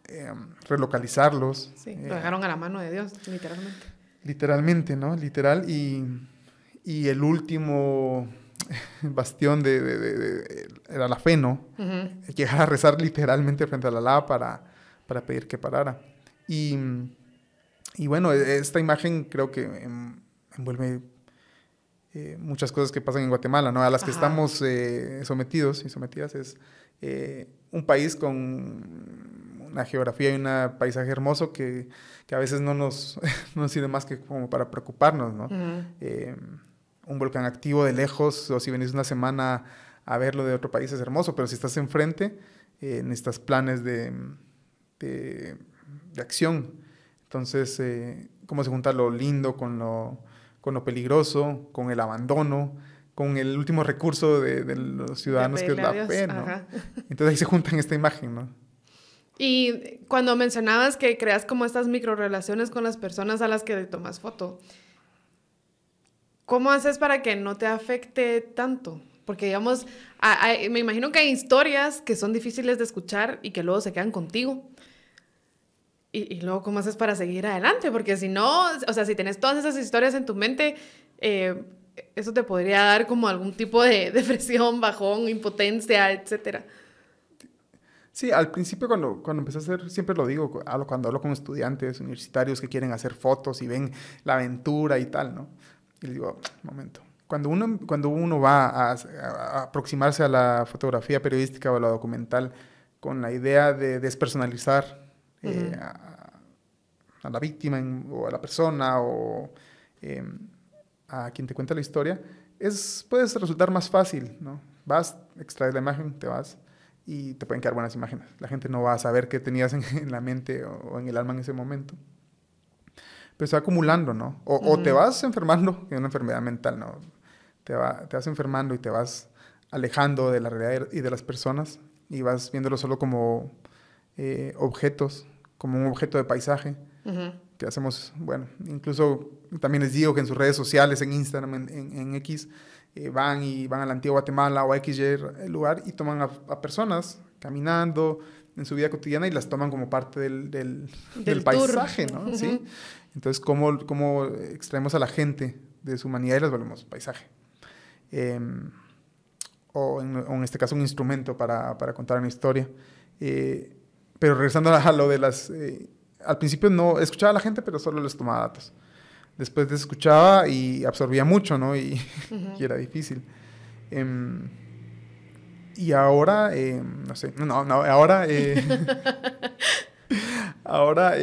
B: eh, relocalizarlos.
A: Sí, lo dejaron a la mano de Dios, literalmente.
B: Literalmente, ¿no? Literal. Y, y el último bastión de, era la fe, ¿no? Llegar a rezar literalmente frente a la lava para, para pedir que parara. Y, y bueno, e, esta imagen creo que envuelve eh, muchas cosas que pasan en Guatemala, ¿no? A las que estamos eh, sometidos y sometidas es eh, un país con una geografía y un paisaje hermoso que, que a veces no nos, no nos sirve más que como para preocuparnos, ¿no? un volcán activo de lejos o si venís una semana a verlo de otro país es hermoso, pero si estás enfrente, eh, necesitas planes de, de, acción. Entonces, eh, ¿cómo se junta lo lindo con lo, con lo peligroso, con el abandono? con el último recurso de, los ciudadanos, que es la fe, ¿no? Entonces ahí se junta en esta imagen, ¿no?
A: Y cuando mencionabas que creas como estas micro relaciones con las personas a las que tomas foto, ¿cómo haces para que no te afecte tanto? Porque, digamos, me imagino que hay historias que son difíciles de escuchar y que luego se quedan contigo. Y, luego, ¿cómo haces para seguir adelante? Porque si no, o sea, si tienes todas esas historias en tu mente, eh, eso te podría dar como algún tipo de depresión, bajón, impotencia, etcétera.
B: Sí, al principio cuando, cuando empecé a hacer, siempre lo digo, cuando hablo con estudiantes universitarios que quieren hacer fotos y ven la aventura y tal, ¿no? Y le digo, momento. Cuando uno, cuando uno va a, aproximarse a la fotografía periodística o a la documental con la idea de despersonalizar eh, a, la víctima o a la persona o em, a quien te cuenta la historia, es, puede resultar más fácil, ¿no? Vas, extraes la imagen, te vas y te pueden quedar buenas imágenes. La gente no va a saber qué tenías en, la mente o en el alma en ese momento pues se va acumulando, ¿no? O, te vas enfermando, que es una enfermedad mental, ¿no? Te, va, te vas enfermando y te vas alejando de la realidad y de las personas y vas viéndolo solo como eh, objetos, como un objeto de paisaje que hacemos, bueno, incluso también les digo que en sus redes sociales, en Instagram, en, X, eh, van y van a la antigua Guatemala o a XY lugar y toman a, personas caminando en su vida cotidiana y las toman como parte del, del, del, paisaje, ¿no? ¿Sí? Entonces, ¿cómo, ¿cómo, extraemos a la gente de su humanidad y las volvemos paisaje? Em, o, en, este caso un instrumento para, para contar una historia. Eh, pero regresando a lo de las... Eh, al principio no escuchaba a la gente, pero solo les tomaba datos. Después les escuchaba y absorbía mucho, ¿no? Y, y era difícil. Em, y ahora, em, no sé, no, no, ahora... Eh, ahora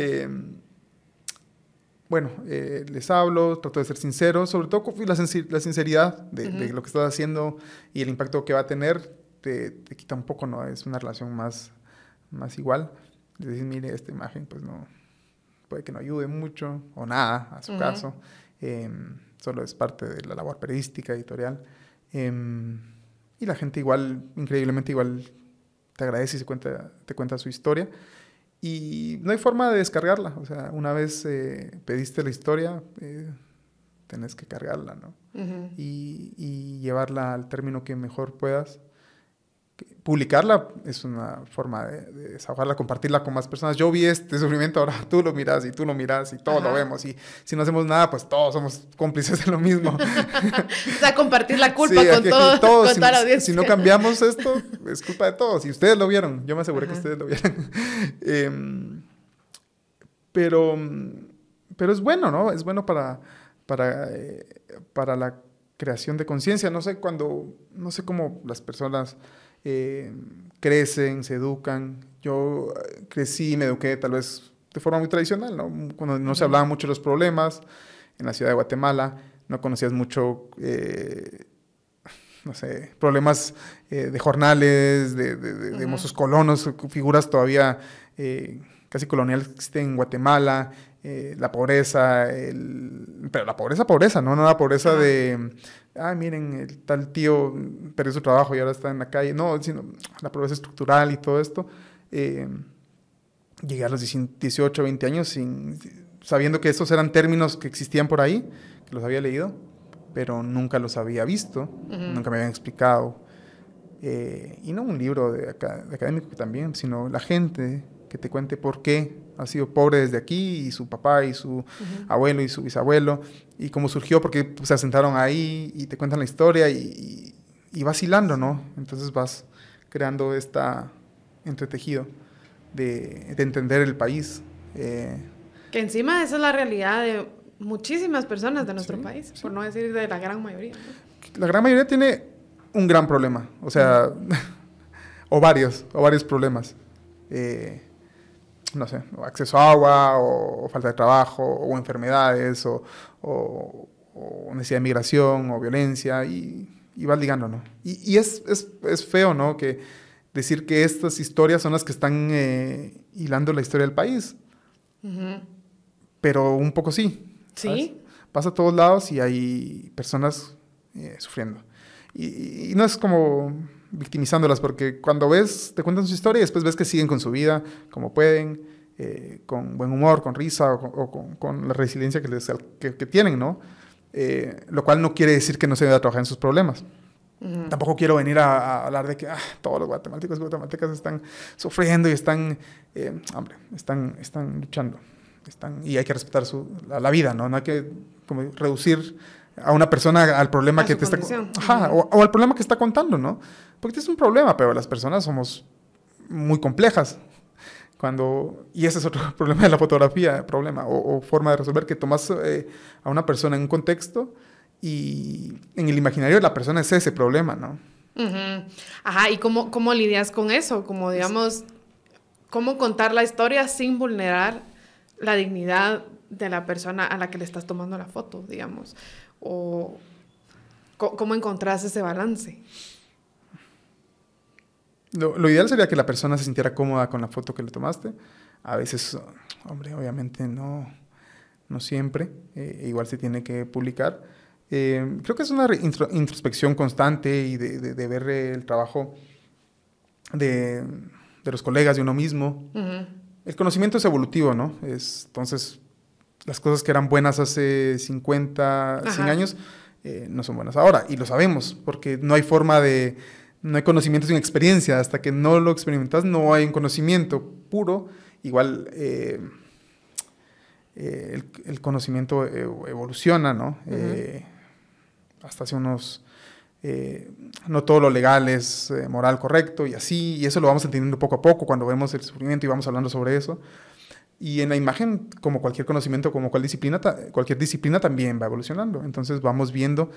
B: bueno, eh, les hablo, trato de ser sincero, sobre todo la, la sinceridad de, lo que estás haciendo y el impacto que va a tener te, te, quita un poco, ¿no? Es una relación más, más igual. Decir, mire, esta imagen pues no, puede que no ayude mucho o nada a su caso, em, solo es parte de la labor periodística, editorial. Em, y la gente igual, increíblemente igual, te agradece y se cuenta, te cuenta su historia. Y no hay forma de descargarla. O sea, una vez eh, pediste la historia, eh, tenés que cargarla, ¿no? y, y, llevarla al término que mejor puedas publicarla es una forma de, desahogarla, compartirla con más personas. Yo vi este sufrimiento, ahora tú lo miras y tú lo miras y todos lo vemos. Y si no hacemos nada, pues todos somos cómplices de lo mismo.
A: o sea, compartir la culpa con, todo, todos. Con
B: si,
A: toda la
B: si no cambiamos esto, es culpa de todos. Y ustedes lo vieron, yo me aseguré que ustedes lo vieron. Em, pero, pero es bueno, ¿no? Es bueno para, para, eh, para la creación de conciencia. No sé cuando, no sé cómo las personas eh, crecen, se educan. Yo eh, crecí y me eduqué tal vez de forma muy tradicional, ¿no? Cuando no se hablaban mucho de los problemas en la ciudad de Guatemala, no conocías mucho, eh, no sé, problemas de jornales, de, de, de, mozos colonos, figuras todavía casi coloniales que existen en Guatemala, la pobreza, el, pero la pobreza, pobreza, ¿no? No la pobreza de, ah, miren, el tal tío perdió su trabajo y ahora está en la calle. No, sino la pobreza estructural y todo esto. Eh, llegué a los 18, 20 años sin, sabiendo que estos eran términos que existían por ahí, que los había leído, pero nunca los había visto, nunca me habían explicado. Eh, y no un libro de, de académico también, sino la gente que te cuente por qué ha sido pobre desde aquí y su papá y su abuelo y su bisabuelo y cómo surgió porque pues, se asentaron ahí y te cuentan la historia y, y, vas hilando, ¿no? Entonces vas creando esta entretejido de, de entender el país. Eh.
A: que encima esa es la realidad de muchísimas personas de nuestro país, por no decir de la gran mayoría.
B: La gran mayoría tiene un gran problema, o sea, o varios, o varios problemas. Eh, no sé, acceso a agua, o, falta de trabajo, o enfermedades, o, o, necesidad de migración, o violencia, y, y vas ligando, ¿no? Y, y es, es, es, feo, ¿no? Que decir que estas historias son las que están eh, hilando la historia del país. Pero un poco sí.
A: Sí.
B: Pasa a todos lados y hay personas eh, sufriendo. Y, y, no es como victimizándolas, porque cuando ves, te cuentan su historia y después ves que siguen con su vida como pueden, eh, con buen humor, con risa o, con, con, la resiliencia que, les, que, que tienen, ¿no? Eh, lo cual no quiere decir que no se deba trabajar en sus problemas. Uh -huh. Tampoco quiero venir a, a hablar de que ah, todos los guatemaltecos y guatemaltecas están sufriendo y están, eh, hombre, están, están luchando. Están, y hay que respetar su, la, la, vida, ¿no? No hay que como, reducir a una persona al problema
A: a
B: que te
A: condición.
B: está ajá, o, o, al problema que está contando, ¿no? Porque es un problema, pero las personas somos muy complejas. Cuando, y ese es otro problema de la fotografía, problema o, o forma de resolver, que tomas eh, a una persona en un contexto y en el imaginario de la persona es ese problema, ¿no?
A: Uh -huh. Ajá, ¿y cómo, cómo lidias con eso? Como digamos, ¿cómo contar la historia sin vulnerar la dignidad de la persona a la que le estás tomando la foto, digamos? O cómo encontrás ese balance.
B: Lo, lo, ideal sería que la persona se sintiera cómoda con la foto que le tomaste. A veces, hombre, obviamente no, no siempre. Eh, igual se tiene que publicar. Eh, creo que es una intro, introspección constante y de, de, de ver el trabajo de, de, los colegas, de uno mismo. Uh -huh. El conocimiento es evolutivo, ¿no? Es, entonces, las cosas que eran buenas hace 50, Ajá. 100 años, eh, no son buenas ahora. Y lo sabemos, porque no hay forma de no hay conocimiento sin experiencia. Hasta que no lo experimentas, no hay un conocimiento puro. Igual eh, eh, el, el, conocimiento evoluciona, ¿no? Uh -huh. eh, hasta hace unos... Eh, no todo lo legal es eh, moral correcto y así, y eso lo vamos entendiendo poco a poco cuando vemos el sufrimiento y vamos hablando sobre eso. Y en la imagen, como cualquier conocimiento, como cual disciplina, cualquier disciplina también va evolucionando. Entonces vamos viendo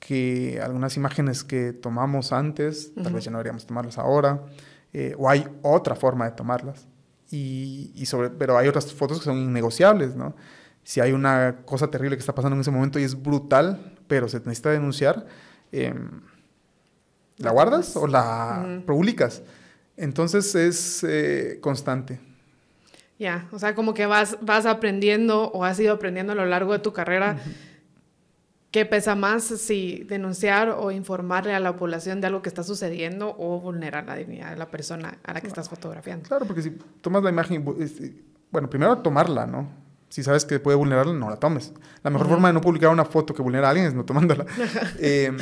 B: que algunas imágenes que tomamos antes, uh -huh. tal vez ya no deberíamos tomarlas ahora, eh, o hay otra forma de tomarlas. Y, y, sobre, pero hay otras fotos que son innegociables, ¿no? Si hay una cosa terrible que está pasando en ese momento y es brutal, pero se necesita denunciar, eh, ¿la guardas o la uh -huh. publicas? Entonces es eh, constante.
A: Ya, yeah. o sea, como que vas, vas aprendiendo o has ido aprendiendo a lo largo de tu carrera. Uh -huh ¿Qué pesa más si denunciar o informarle a la población de algo que está sucediendo o vulnerar la dignidad de la persona a la que estás fotografiando?
B: Claro, porque si tomas la imagen, bueno, primero tomarla, ¿no? Si sabes que puede vulnerarla, no la tomes. La mejor uh -huh. forma de no publicar una foto que vulnera a alguien es no tomándola. eh,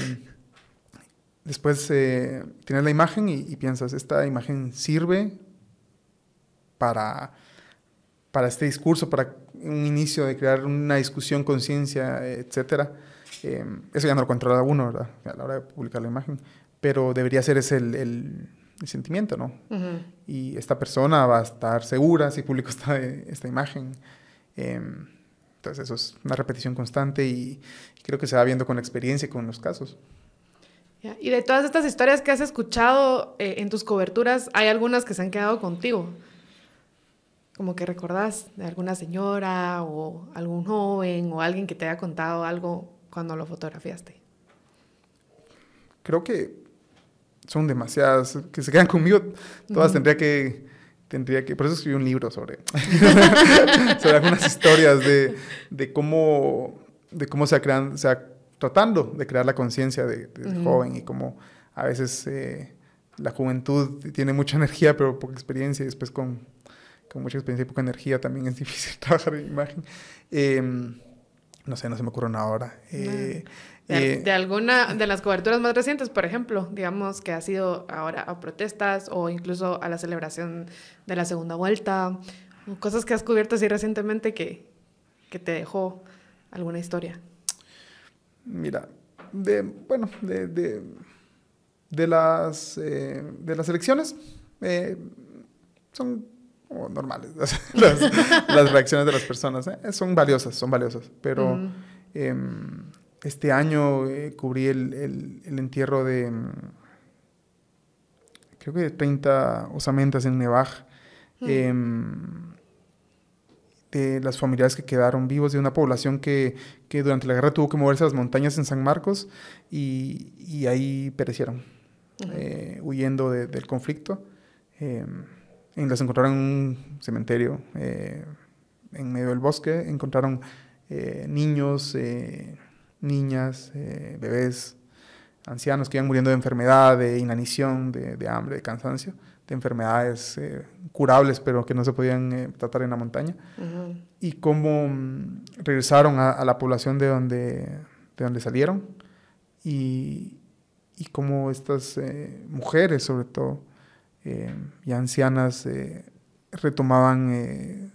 B: después eh, tienes la imagen y, y, piensas, esta imagen sirve para, para este discurso, para un inicio de crear una discusión, conciencia, etcétera eh, eso ya no lo controla uno, ¿verdad? A la hora de publicar la imagen. Pero debería ser ese el, el, el sentimiento, ¿no? Uh -huh. Y esta persona va a estar segura si publico esta, esta imagen. Eh, Entonces eso es una repetición constante y creo que se va viendo con la experiencia y con los casos.
A: Y de todas estas historias que has escuchado eh, en tus coberturas, ¿hay algunas que se han quedado contigo? Como que recordás de alguna señora o algún joven o alguien que te haya contado algo cuando lo fotografiaste.
B: Creo que son demasiadas, que se quedan conmigo, todas tendría que, tendría que, por eso escribí un libro sobre, sobre algunas historias de, de, cómo, de cómo se crean, o sea, tratando de crear la conciencia de, del joven y cómo a veces eh, la juventud tiene mucha energía pero poca experiencia y después con, con mucha experiencia y poca energía también es difícil trabajar en imagen. Em, no sé, no se me ocurre nada ahora. Eh,
A: de, de, alguna de las coberturas más recientes, por ejemplo, digamos que ha sido ahora a protestas o incluso a la celebración de la segunda vuelta, cosas que has cubierto así recientemente que, que te dejó alguna historia.
B: Mira, de, bueno, de, de, de las, eh, de las elecciones eh, son normales las, las, reacciones de las personas. ¿eh? Son valiosas, son valiosas, pero... Em, este año eh, cubrí el, el, el, entierro de, mm, creo que de 30 osamentas en Nevaj, eh, de las familiares que quedaron vivos, de una población que, que, durante la guerra tuvo que moverse a las montañas en San Marcos y, y ahí perecieron, eh, huyendo de, del conflicto. Em, y las encontraron en un cementerio eh, en medio del bosque, encontraron eh, niños, niñas, eh, bebés, ancianos que iban muriendo de enfermedad, de inanición, de, de hambre, de cansancio, de enfermedades eh, curables pero que no se podían eh, tratar en la montaña. Y cómo mm, regresaron a, a, la población de donde, de donde salieron. Y, y cómo estas mujeres, sobre todo, y ancianas, retomaban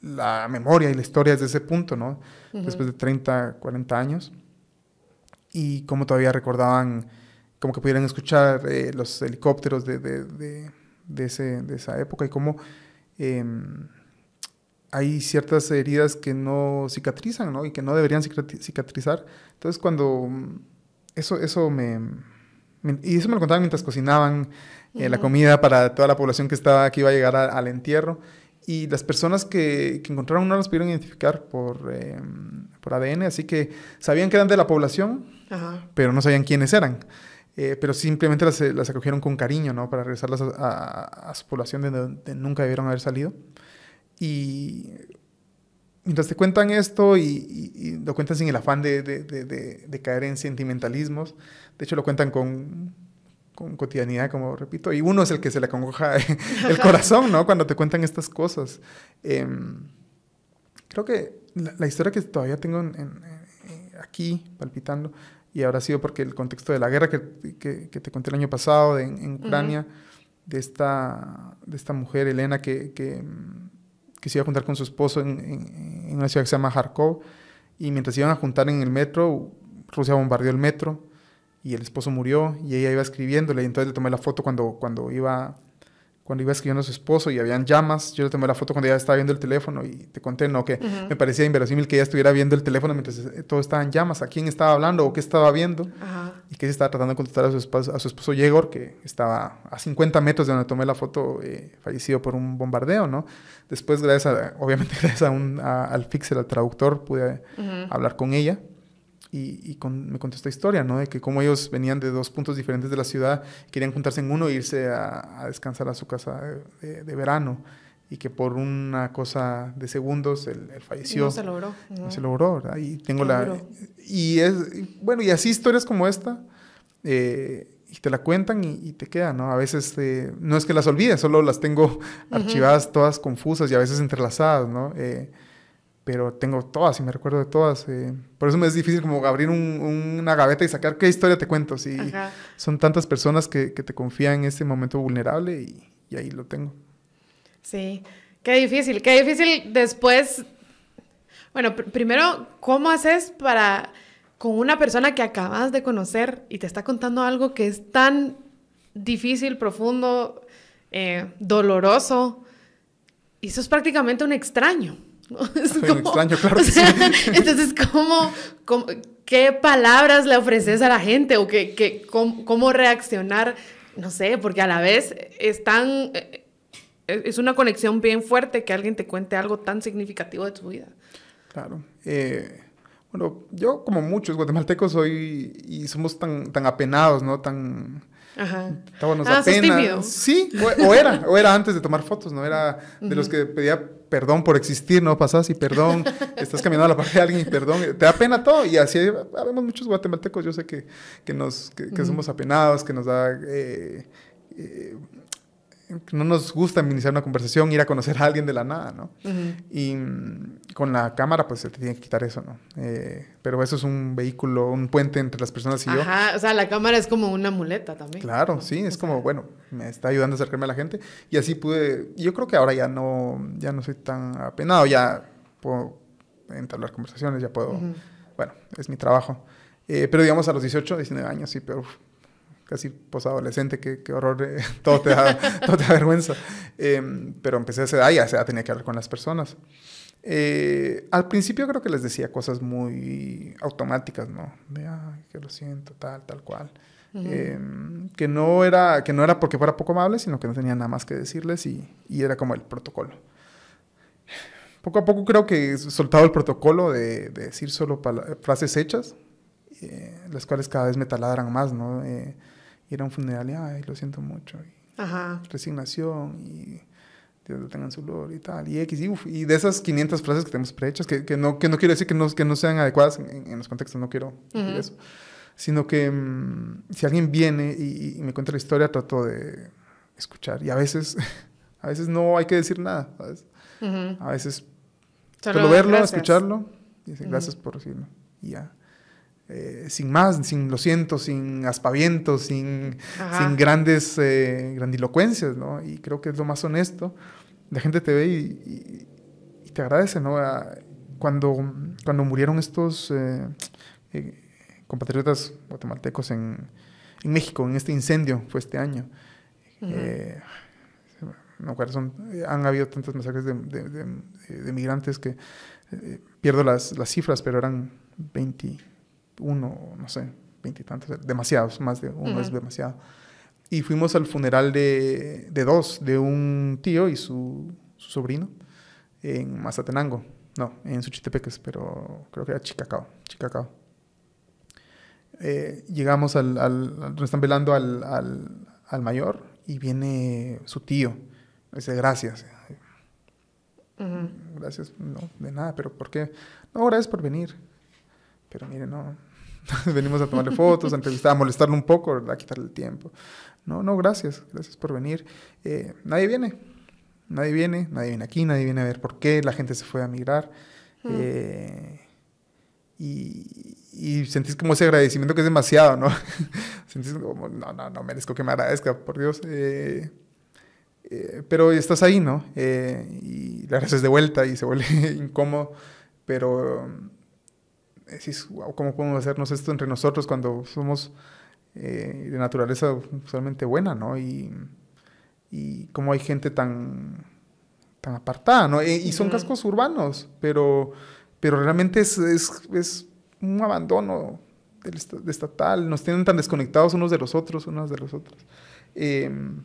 B: la memoria y la historia desde ese punto, ¿no? Después de 30, 40 años. Y cómo todavía recordaban, como que pudieran escuchar eh, los helicópteros de, de, de, de, ese, de esa época y cómo eh, hay ciertas heridas que no cicatrizan, ¿no? Y que no deberían cicatrizar. Entonces, cuando eso, eso me, me, Y eso me lo contaban mientras cocinaban eh, la comida para toda la población que, estaba, que iba a llegar a, al entierro y las personas que, que, encontraron no las pudieron identificar por, eh, por, ADN, así que sabían que eran de la población, pero no sabían quiénes eran. Eh, pero simplemente las, las, acogieron con cariño, ¿no? Para regresarlas a, a, a su población de donde nunca debieron haber salido. Y mientras te cuentan esto y, y, y lo cuentan sin el afán de, de, de, de, caer en sentimentalismos, de hecho lo cuentan con con cotidianidad, como repito, y uno es el que se le acongoja el corazón, ¿no? Cuando te cuentan estas cosas. Eh, creo que la, la, historia que todavía tengo en, en, en, aquí palpitando, y ahora ha sido porque el contexto de la guerra que, que, que te conté el año pasado de, en, Ucrania, uh -huh. de, esta, de esta mujer, Elena, que, que, que se iba a juntar con su esposo en, en una ciudad que se llama Kharkov, y mientras se iban a juntar en el metro, Rusia bombardeó el metro, y el esposo murió y ella iba escribiéndole y entonces le tomé la foto cuando, cuando iba cuando iba escribiendo a su esposo y habían llamas, yo le tomé la foto cuando ella estaba viendo el teléfono y te conté, ¿no? Que uh -huh. me parecía inverosímil que ella estuviera viendo el teléfono mientras todo estaba en llamas, a quién estaba hablando o qué estaba viendo uh -huh. y que se estaba tratando de contestar a su, esposo, a su esposo Yegor, que estaba a 50 metros de donde tomé la foto, eh, fallecido por un bombardeo, ¿no? Después, gracias a, obviamente gracias a un, a, al fixer, al traductor, pude uh -huh. hablar con ella y, y con, me contó esta historia, ¿no? De que como ellos venían de dos puntos diferentes de la ciudad, querían juntarse en uno e irse a, a descansar a su casa de, de, de, verano. Y que por una cosa de segundos él, él falleció.
A: No se logró.
B: No, no se logró, ¿verdad? Y tengo la... Y es... Bueno, y así historias como esta, eh, y te la cuentan y, y, te quedan, ¿no? A veces eh, no es que las olvides, solo las tengo uh -huh. archivadas todas confusas y a veces entrelazadas, ¿no? Eh, pero tengo todas y me recuerdo de todas. Eh, por eso me es difícil como abrir un, una gaveta y sacar qué historia te cuento. Si son tantas personas que, que, te confían en ese momento vulnerable y, y, ahí lo tengo.
A: Sí, qué difícil, qué difícil después. Bueno, pr primero, ¿cómo haces para con una persona que acabas de conocer y te está contando algo que es tan difícil, profundo, eh, doloroso? Y eso es prácticamente un extraño.
B: Soy un extraño, claro sí.
A: Entonces, ¿cómo, cómo, qué palabras le ofreces a la gente o qué, qué, cómo, cómo, reaccionar? No sé, porque a la vez es tan... Eh, es una conexión bien fuerte que alguien te cuente algo tan significativo de tu vida.
B: Claro. Eh, bueno, yo como muchos guatemaltecos soy y somos tan, tan apenados, ¿no? Tan...
A: Ajá.
B: Estábamos ah, apenas. Sí, o, era, o era antes de tomar fotos, ¿no? Era de los que pedía perdón por existir, ¿no? Pasas y perdón, estás caminando a la parte de alguien y perdón, te da pena todo. Y así habemos muchos guatemaltecos, yo sé que, que nos, que, somos apenados, que nos da eh, eh, no nos gusta iniciar una conversación, ir a conocer a alguien de la nada, ¿no? Y mm, con la cámara, pues se te tiene que quitar eso, ¿no? Eh, pero eso es un vehículo, un puente entre las personas y yo.
A: Ajá, o sea, la cámara es como una muleta también.
B: Claro, sí, es como, bueno, me está ayudando a acercarme a la gente. Y así pude, yo creo que ahora ya no, ya no soy tan apenado, ya puedo entablar conversaciones, ya puedo, bueno, es mi trabajo. Eh, pero digamos a los 18, 19 años, sí, pero casi posadolescente, qué, qué horror, eh, todo, te da, todo te da vergüenza. Em, pero empecé a esa edad y a esa edad tenía que hablar con las personas. Eh, al principio creo que les decía cosas muy automáticas, ¿no? De, ay, que lo siento, tal, tal cual. Em, que, no era, que no era porque fuera poco amable, sino que no tenía nada más que decirles y, y era como el protocolo. Poco a poco creo que he soltado el protocolo de, de decir solo frases hechas, eh, las cuales cada vez me taladran más, ¿no? Eh, ir a un funeral y, ay, lo siento mucho. Y Resignación y Dios lo tenga en su gloria y tal. Y X, y, y de esas 500 frases que tenemos prehechas, que, que, no, que no quiero decir que no, que no sean adecuadas en, los contextos, no quiero decir eso. Sino que mm, si alguien viene y, me cuenta la historia, trato de escuchar. Y a veces, a veces no hay que decir nada, ¿sabes? A veces solo, verlo, escucharlo y decir gracias por decirlo. Y ya. Eh, sin más, sin lo siento, sin aspavientos, sin, sin grandes eh, grandilocuencias, ¿no? Y creo que es lo más honesto. La gente te ve y, te agradece, ¿no? Cuando, cuando murieron estos eh, compatriotas guatemaltecos en, en, México, en este incendio, fue este año. no, son, han habido tantas masacres de, de, migrantes que pierdo las, las cifras, pero eran 20 uno, no sé, veintitantos, demasiados, más de uno es demasiado. Y fuimos al funeral de, de dos, de un tío y su, su, sobrino, en Mazatenango. No, en Suchitepeques, pero creo que era Chicacao. Chicacao. Eh, llegamos al, al, Nos están velando al, al, al, mayor y viene su tío. Dice, gracias. Gracias, no, de nada, pero ¿por qué? No, gracias por venir. Pero mire, no, venimos a tomarle fotos, a entrevistar, a molestarlo un poco, a quitarle el tiempo. No, no, gracias, gracias por venir. Eh, nadie viene, nadie viene, nadie viene aquí, nadie viene a ver por qué la gente se fue a migrar. Eh, y, y, sentís como ese agradecimiento que es demasiado, ¿no? sentís como, no, no, no merezco que me agradezca, por Dios. Eh, pero estás ahí, ¿no? y la haces de vuelta y se vuelve incómodo, pero decís, wow, ¿cómo podemos hacernos esto entre nosotros cuando somos eh, de naturaleza usualmente buena, ¿no? Y, y cómo hay gente tan, tan apartada, ¿no? y son cascos urbanos, pero, pero realmente es, es, es un abandono del estatal, nos tienen tan desconectados unos de los otros, unos de los otros. Em,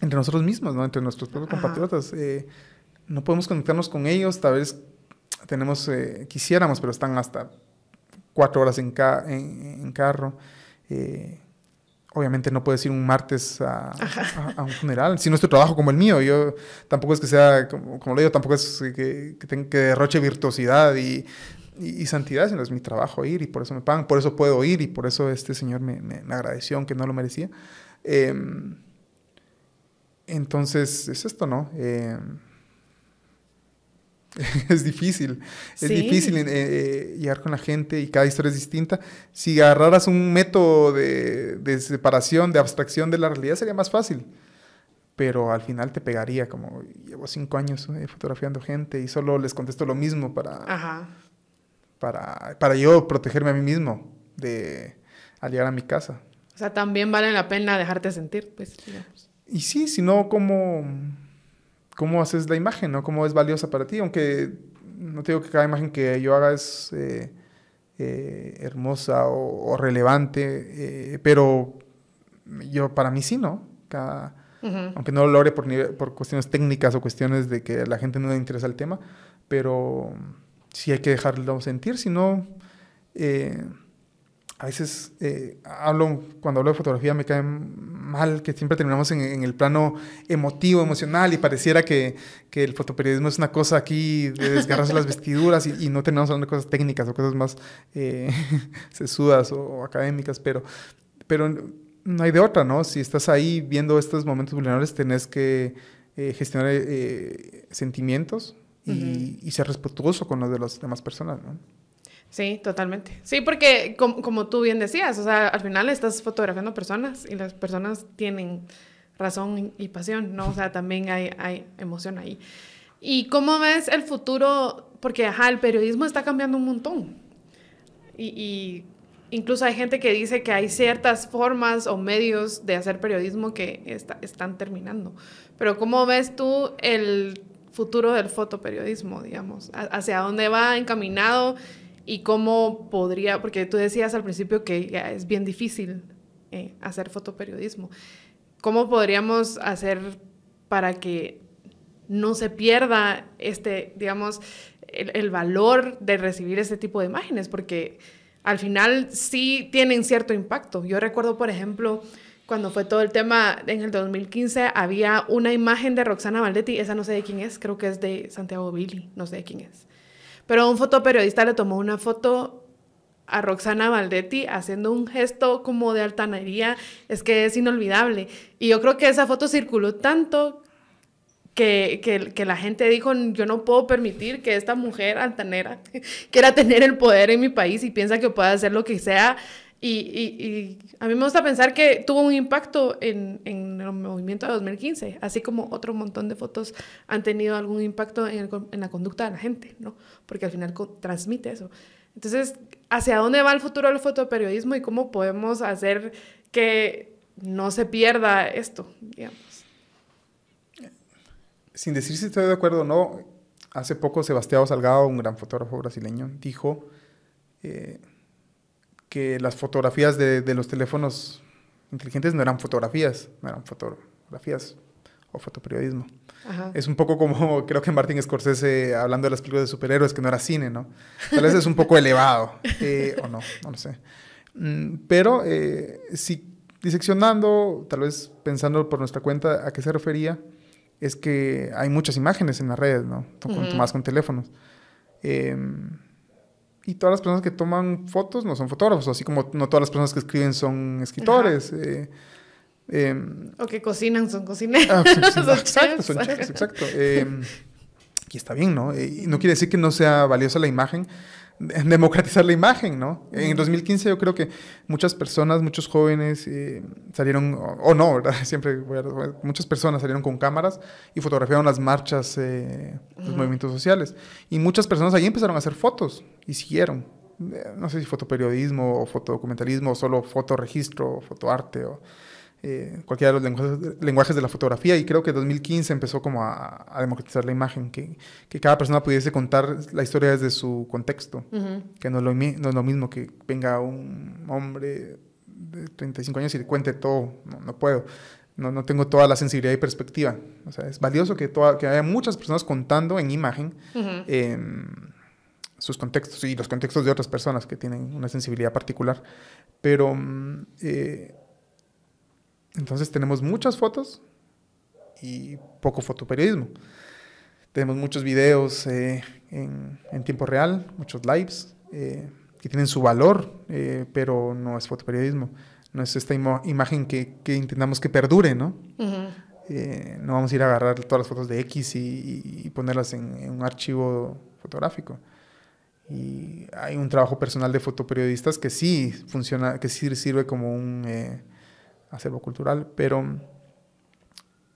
B: entre nosotros mismos, ¿no? Entre nuestros propios compatriotas. Eh, no podemos conectarnos con ellos, tal vez tenemos, eh, quisiéramos, pero están hasta cuatro horas en, en, carro. Eh, obviamente no puedes ir un martes a, un funeral, si no es tu trabajo como el mío. Yo tampoco es que sea, como, como lo digo, tampoco es que, que, que derroche virtuosidad y, y, santidad, sino es mi trabajo ir y por eso me pagan, por eso puedo ir y por eso este señor me, me, agradeció, aunque no lo merecía. Em, entonces, es esto, ¿no? Eh, es difícil, es difícil eh, eh, llegar con la gente y cada historia es distinta. Si agarraras un método de, de, separación, de abstracción de la realidad, sería más fácil. Pero al final te pegaría, como llevo cinco años eh, fotografiando gente y solo les contesto lo mismo para, para, para yo protegerme a mí mismo de, al llegar a mi casa.
A: O sea, también vale la pena dejarte sentir, pues.
B: Y sí, si no, como cómo haces la imagen, ¿no? Cómo es valiosa para ti, aunque no te digo que cada imagen que yo haga es eh, eh, hermosa o, relevante, pero yo para mí sí, ¿no? Cada, Aunque no lo logre por, por cuestiones técnicas o cuestiones de que a la gente no le interesa el tema, pero sí hay que dejarlo sentir, si no a veces eh, hablo, cuando hablo de fotografía me cae mal que siempre terminamos en, el plano emotivo, emocional y pareciera que, que, el fotoperiodismo es una cosa aquí de desgarrarse las vestiduras y, no terminamos hablando de cosas técnicas o cosas más eh, sesudas o, académicas, pero, pero no hay de otra, ¿no? Si estás ahí viendo estos momentos vulnerables, tenés que eh, gestionar eh, sentimientos y, y, ser respetuoso con los de las demás personas, ¿no?
A: Sí, totalmente. Sí, porque como, tú bien decías, o sea, al final estás fotografiando personas y las personas tienen razón y pasión, ¿no? O sea, también hay, hay emoción ahí. ¿Y cómo ves el futuro? Porque, ajá, el periodismo está cambiando un montón. Y, incluso hay gente que dice que hay ciertas formas o medios de hacer periodismo que están terminando. Pero ¿cómo ves tú el futuro del fotoperiodismo, digamos? ¿Hacia dónde va encaminado? Y cómo podría, porque tú decías al principio que es bien difícil eh, hacer fotoperiodismo. ¿Cómo podríamos hacer para que no se pierda este, digamos, el, valor de recibir este tipo de imágenes? Porque al final sí tienen cierto impacto. Yo recuerdo, por ejemplo, cuando fue todo el tema en el 2015, había una imagen de Roxana Valdetti, esa no sé de quién es, creo que es de Santiago Billy, no sé de quién es. Pero un fotoperiodista le tomó una foto a Roxana Valdetti haciendo un gesto como de altanería, es que es inolvidable. Y yo creo que esa foto circuló tanto que, que, la gente dijo, yo no puedo permitir que esta mujer altanera quiera tener el poder en mi país y piensa que puede hacer lo que sea y, a mí me gusta pensar que tuvo un impacto en, el movimiento de 2015, así como otro montón de fotos han tenido algún impacto en, en la conducta de la gente, ¿no? Porque al final transmite eso. Entonces, ¿hacia dónde va el futuro del fotoperiodismo y cómo podemos hacer que no se pierda esto, digamos?
B: Sin decir si estoy de acuerdo o no, hace poco Sebastián Salgado, un gran fotógrafo brasileño, dijo... Eh, que las fotografías de, de, los teléfonos inteligentes no eran fotografías, no eran fotografías o fotoperiodismo. Es un poco como, creo que Martin Scorsese hablando de las películas de superhéroes, que no era cine, ¿no? Tal vez es un poco elevado, eh, o no, no lo sé. Mm, pero eh, si diseccionando, tal vez pensando por nuestra cuenta a qué se refería, es que hay muchas imágenes en las redes, ¿no? Más con teléfonos. Eh, y todas las personas que toman fotos no son fotógrafos, así como no todas las personas que escriben son escritores. Eh,
A: em, o que cocinan son cocineros. Ah,
B: exacto, son chefs, exacto. Em, y está bien, ¿no? Eh, y no quiere decir que no sea valiosa la imagen, democratizar la imagen, ¿no? En 2015 yo creo que muchas personas, muchos jóvenes eh, salieron, o, no, ¿verdad? Siempre, muchas personas salieron con cámaras y fotografiaron las marchas, eh, los movimientos sociales. Y muchas personas ahí empezaron a hacer fotos y siguieron. Eh, no sé si fotoperiodismo o fotodocumentalismo o solo fotoregistro o fotoarte o eh, cualquiera de los lenguajes, de la fotografía y creo que 2015 empezó como a, democratizar la imagen, que, que, cada persona pudiese contar la historia desde su contexto, que no es, lo, no es, lo, mismo que venga un hombre de 35 años y le cuente todo, no, no puedo. No, no, tengo toda la sensibilidad y perspectiva. O sea, es valioso que, toda, que haya muchas personas contando en imagen sus contextos y los contextos de otras personas que tienen una sensibilidad particular. Pero mm, eh, entonces tenemos muchas fotos y poco fotoperiodismo. Tenemos muchos videos eh, en, tiempo real, muchos lives eh, que tienen su valor, eh, pero no es fotoperiodismo. No es esta imagen que, que, intentamos que perdure, ¿no? no vamos a ir a agarrar todas las fotos de X y, ponerlas en, un archivo fotográfico. Y hay un trabajo personal de fotoperiodistas que sí funciona, que sí sirve como un acervo cultural, pero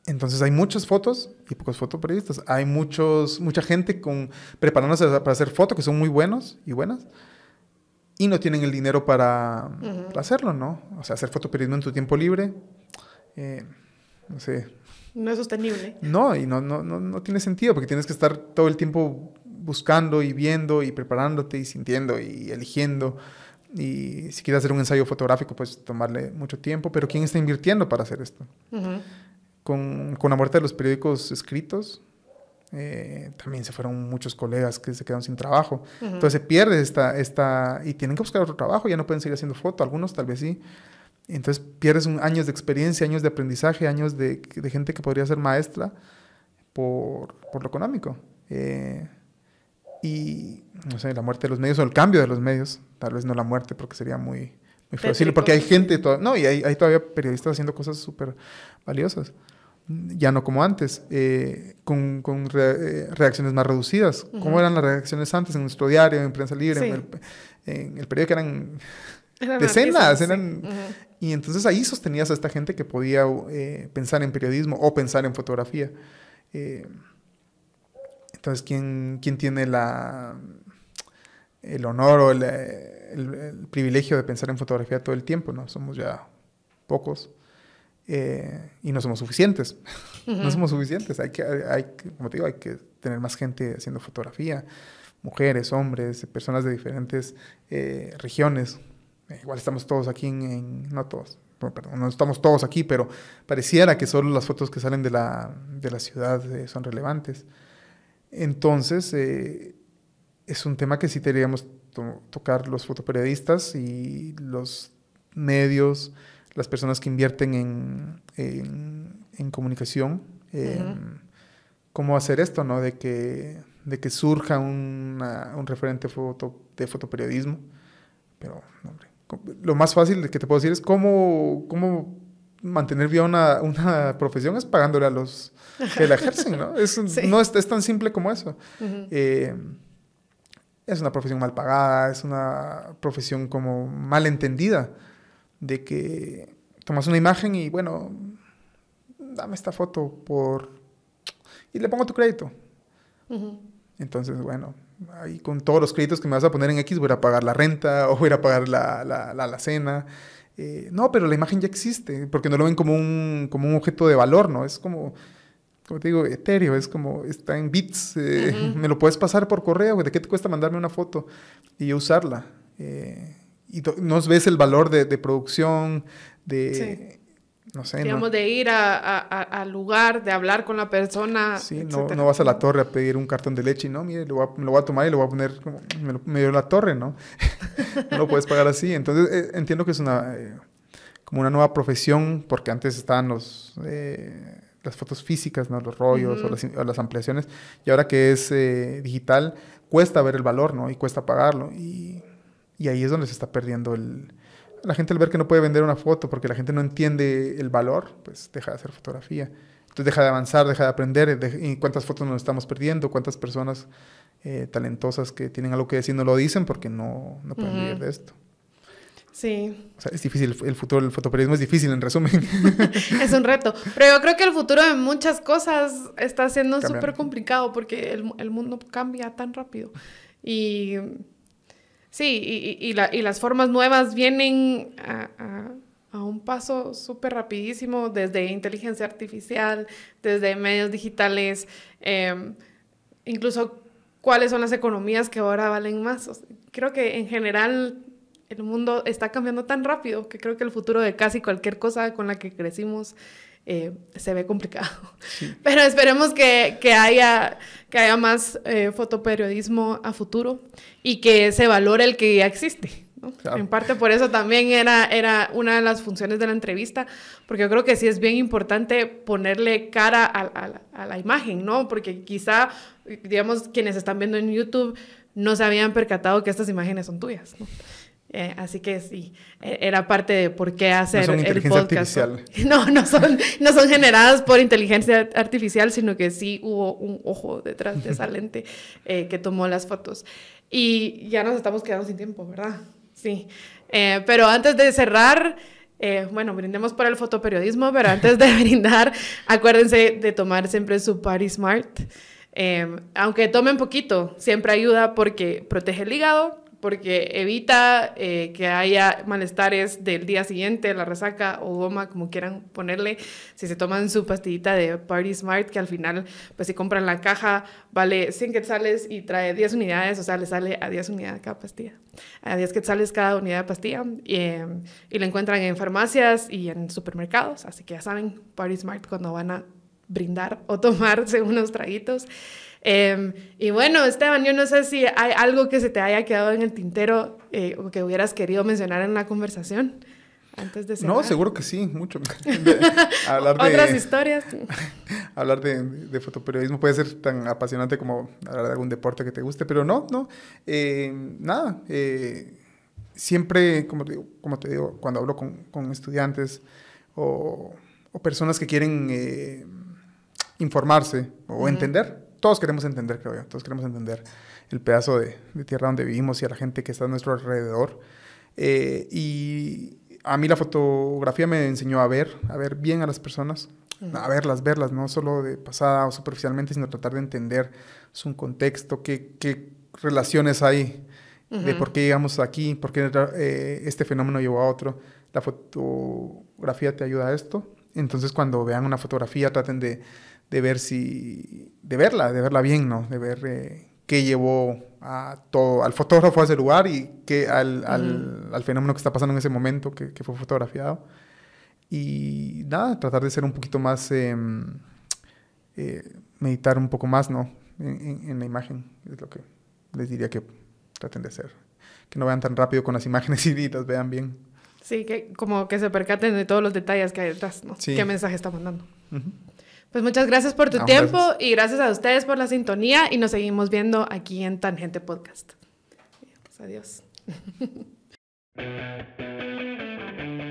B: entonces hay muchas fotos y pocos fotoperiodistas. Hay muchos, mucha gente con, preparándose para hacer fotos que son muy buenos y buenas y no tienen el dinero para, hacerlo, ¿no? O sea, hacer fotoperiodismo en tu tiempo libre, eh, no sé.
A: No es sostenible.
B: No, y no, no, no, no, tiene sentido porque tienes que estar todo el tiempo buscando y viendo y preparándote y sintiendo y eligiendo. Y si quieres hacer un ensayo fotográfico, pues tomarle mucho tiempo, pero ¿quién está invirtiendo para hacer esto? con, con, la muerte de los periódicos escritos, eh, también se fueron muchos colegas que se quedaron sin trabajo. Entonces se pierde esta, esta, y tienen que buscar otro trabajo, ya no pueden seguir haciendo foto, algunos tal vez sí. Entonces pierdes un, años de experiencia, años de aprendizaje, años de, de gente que podría ser maestra por, por lo económico. Eh, y, no sé, la muerte de los medios o el cambio de los medios, tal vez no la muerte porque sería muy, muy fácil, porque hay gente, no, y hay, hay todavía periodistas haciendo cosas súper valiosas ya no como antes, eh, con, con eh, reacciones más reducidas. ¿Cómo eran las reacciones antes en nuestro diario, en Prensa Libre, en, el, periódico? Eran, decenas. Eran, Y entonces ahí sostenías a esta gente que podía eh, pensar en periodismo o pensar en fotografía. Entonces, ¿quién, ¿quién, tiene la, el honor o el, el, privilegio de pensar en fotografía todo el tiempo? ¿no? Somos ya pocos. Eh, y no somos suficientes. no somos suficientes. Hay que, hay, como te digo, hay que tener más gente haciendo fotografía, mujeres, hombres, personas de diferentes eh, regiones. Eh, igual estamos todos aquí en, no todos, perdón, no estamos todos aquí, pero pareciera que solo las fotos que salen de la, de la ciudad son relevantes. Entonces, es un tema que sí deberíamos tocar los fotoperiodistas y los medios, las personas que invierten en, en, comunicación, cómo hacer esto, ¿no? De que, de que surja un referente foto, de fotoperiodismo. Pero, hombre, lo más fácil que te puedo decir es cómo, cómo mantener bien una, una, profesión es pagándole a los que la ejercen, ¿no? Es, no es, es, tan simple como eso. Eh, es una profesión mal pagada, es una profesión como mal entendida de que tomas una imagen y bueno, dame esta foto por... y le pongo tu crédito. Entonces, bueno, ahí con todos los créditos que me vas a poner en X voy a pagar la renta o voy a pagar la, la, la, cena. Eh, no, pero la imagen ya existe, porque no lo ven como un, como un objeto de valor, ¿no? Es como, como te digo, etéreo, es como, está en bits, eh, me lo puedes pasar por correo, ¿de qué te cuesta mandarme una foto y usarla? Eh, y nos ves el valor de, de producción, de... No sé.
A: Digamos, de ir al lugar, de hablar con la persona.
B: Sí, no, no, vas a la torre a pedir un cartón de leche y no, mire, lo voy a, me lo voy a tomar y lo voy a poner como, me, dio la torre, ¿no? no lo puedes pagar así. Entonces, eh, entiendo que es una, eh, como una nueva profesión, porque antes estaban los, eh, las fotos físicas, ¿no? Los rollos o, las, o, las, ampliaciones, y ahora que es digital, cuesta ver el valor, ¿no? Y cuesta pagarlo. Y y ahí es donde se está perdiendo el... La gente al ver que no puede vender una foto porque la gente no entiende el valor, pues deja de hacer fotografía. Entonces deja de avanzar, deja de aprender. ¿Y cuántas fotos nos estamos perdiendo? ¿Cuántas personas eh, talentosas que tienen algo que decir no lo dicen porque no, no pueden vivir de esto?
A: Sí.
B: O sea, es difícil, el futuro del fotoperiodismo es difícil, en resumen.
A: es un reto. Pero yo creo que el futuro de muchas cosas está siendo súper complicado porque el, el, mundo cambia tan rápido. Y Sí, y, y, las formas nuevas vienen a, un paso súper rapidísimo, desde inteligencia artificial, desde medios digitales, em, incluso cuáles son las economías que ahora valen más. creo que en general el mundo está cambiando tan rápido que creo que el futuro de casi cualquier cosa con la que crecimos eh, se ve complicado. Pero esperemos que, que, haya, que haya más eh, fotoperiodismo a futuro y que se valore el que ya existe. En parte por eso también era, era una de las funciones de la entrevista, porque yo creo que sí es bien importante ponerle cara a, a la imagen, ¿no? Porque quizá, digamos, quienes están viendo en YouTube no se habían percatado que estas imágenes son tuyas, ¿no? Eh, así que sí, e, era parte de por qué hacer el podcast. Artificial. No, no son, no son generadas por inteligencia artificial, sino que sí hubo un ojo detrás de esa lente eh, que tomó las fotos. Y ya nos estamos quedando sin tiempo, ¿verdad? Sí. Eh, pero antes de cerrar, bueno, brindemos por el fotoperiodismo, pero antes de brindar, acuérdense de tomar siempre su Party Smart. aunque tomen poquito, siempre ayuda porque protege el hígado, porque evita eh, que haya malestares del día siguiente, la resaca o goma, como quieran ponerle. Si se toman su pastillita de Party Smart, que al final, pues si compran la caja, vale 100 quetzales y trae 10 unidades, o sea, le sale a 10 unidades cada pastilla. A 10 quetzales cada unidad de pastilla. Y, eh, y lo encuentran en farmacias y en supermercados, así que ya saben, Party Smart cuando van a brindar o tomarse unos traguitos. Em, y bueno, Esteban, yo no sé si hay algo que se te haya quedado en el tintero eh, o que hubieras querido mencionar en la conversación antes de
B: cerrar. No, seguro que sí, mucho.
A: hablar de, Otras historias.
B: hablar de, de, fotoperiodismo puede ser tan apasionante como hablar de algún deporte que te guste, pero no, no. Eh, nada, eh, siempre, como te, digo, como te digo, cuando hablo con, con estudiantes o, o, personas que quieren informarse o entender, todos queremos entender, creo yo, todos queremos entender el pedazo de, tierra donde vivimos y a la gente que está a nuestro alrededor. Eh, y a mí la fotografía me enseñó a ver, a ver bien a las personas, a verlas, verlas, no solo de pasada o superficialmente, sino tratar de entender su contexto, qué, qué relaciones hay, de por qué llegamos aquí, por qué eh, este fenómeno llevó a otro. La fotografía te ayuda a esto. Entonces, cuando vean una fotografía, traten de de ver si, de verla, de verla bien, ¿no? De ver eh, qué llevó a todo, al fotógrafo a ese lugar y qué, al, al, al, fenómeno que está pasando en ese momento que, que, fue fotografiado. Y nada, tratar de ser un poquito más, em, eh, meditar un poco más, ¿no? En, en, la imagen, es lo que les diría que traten de hacer. Que no vean tan rápido con las imágenes y las vean bien.
A: Sí, que como que se percaten de todos los detalles que hay detrás, ¿no? Sí. ¿Qué mensaje está mandando? Pues muchas gracias por tu tiempo y gracias a ustedes por la sintonía y nos seguimos viendo aquí en Tangente Podcast. Pues adiós.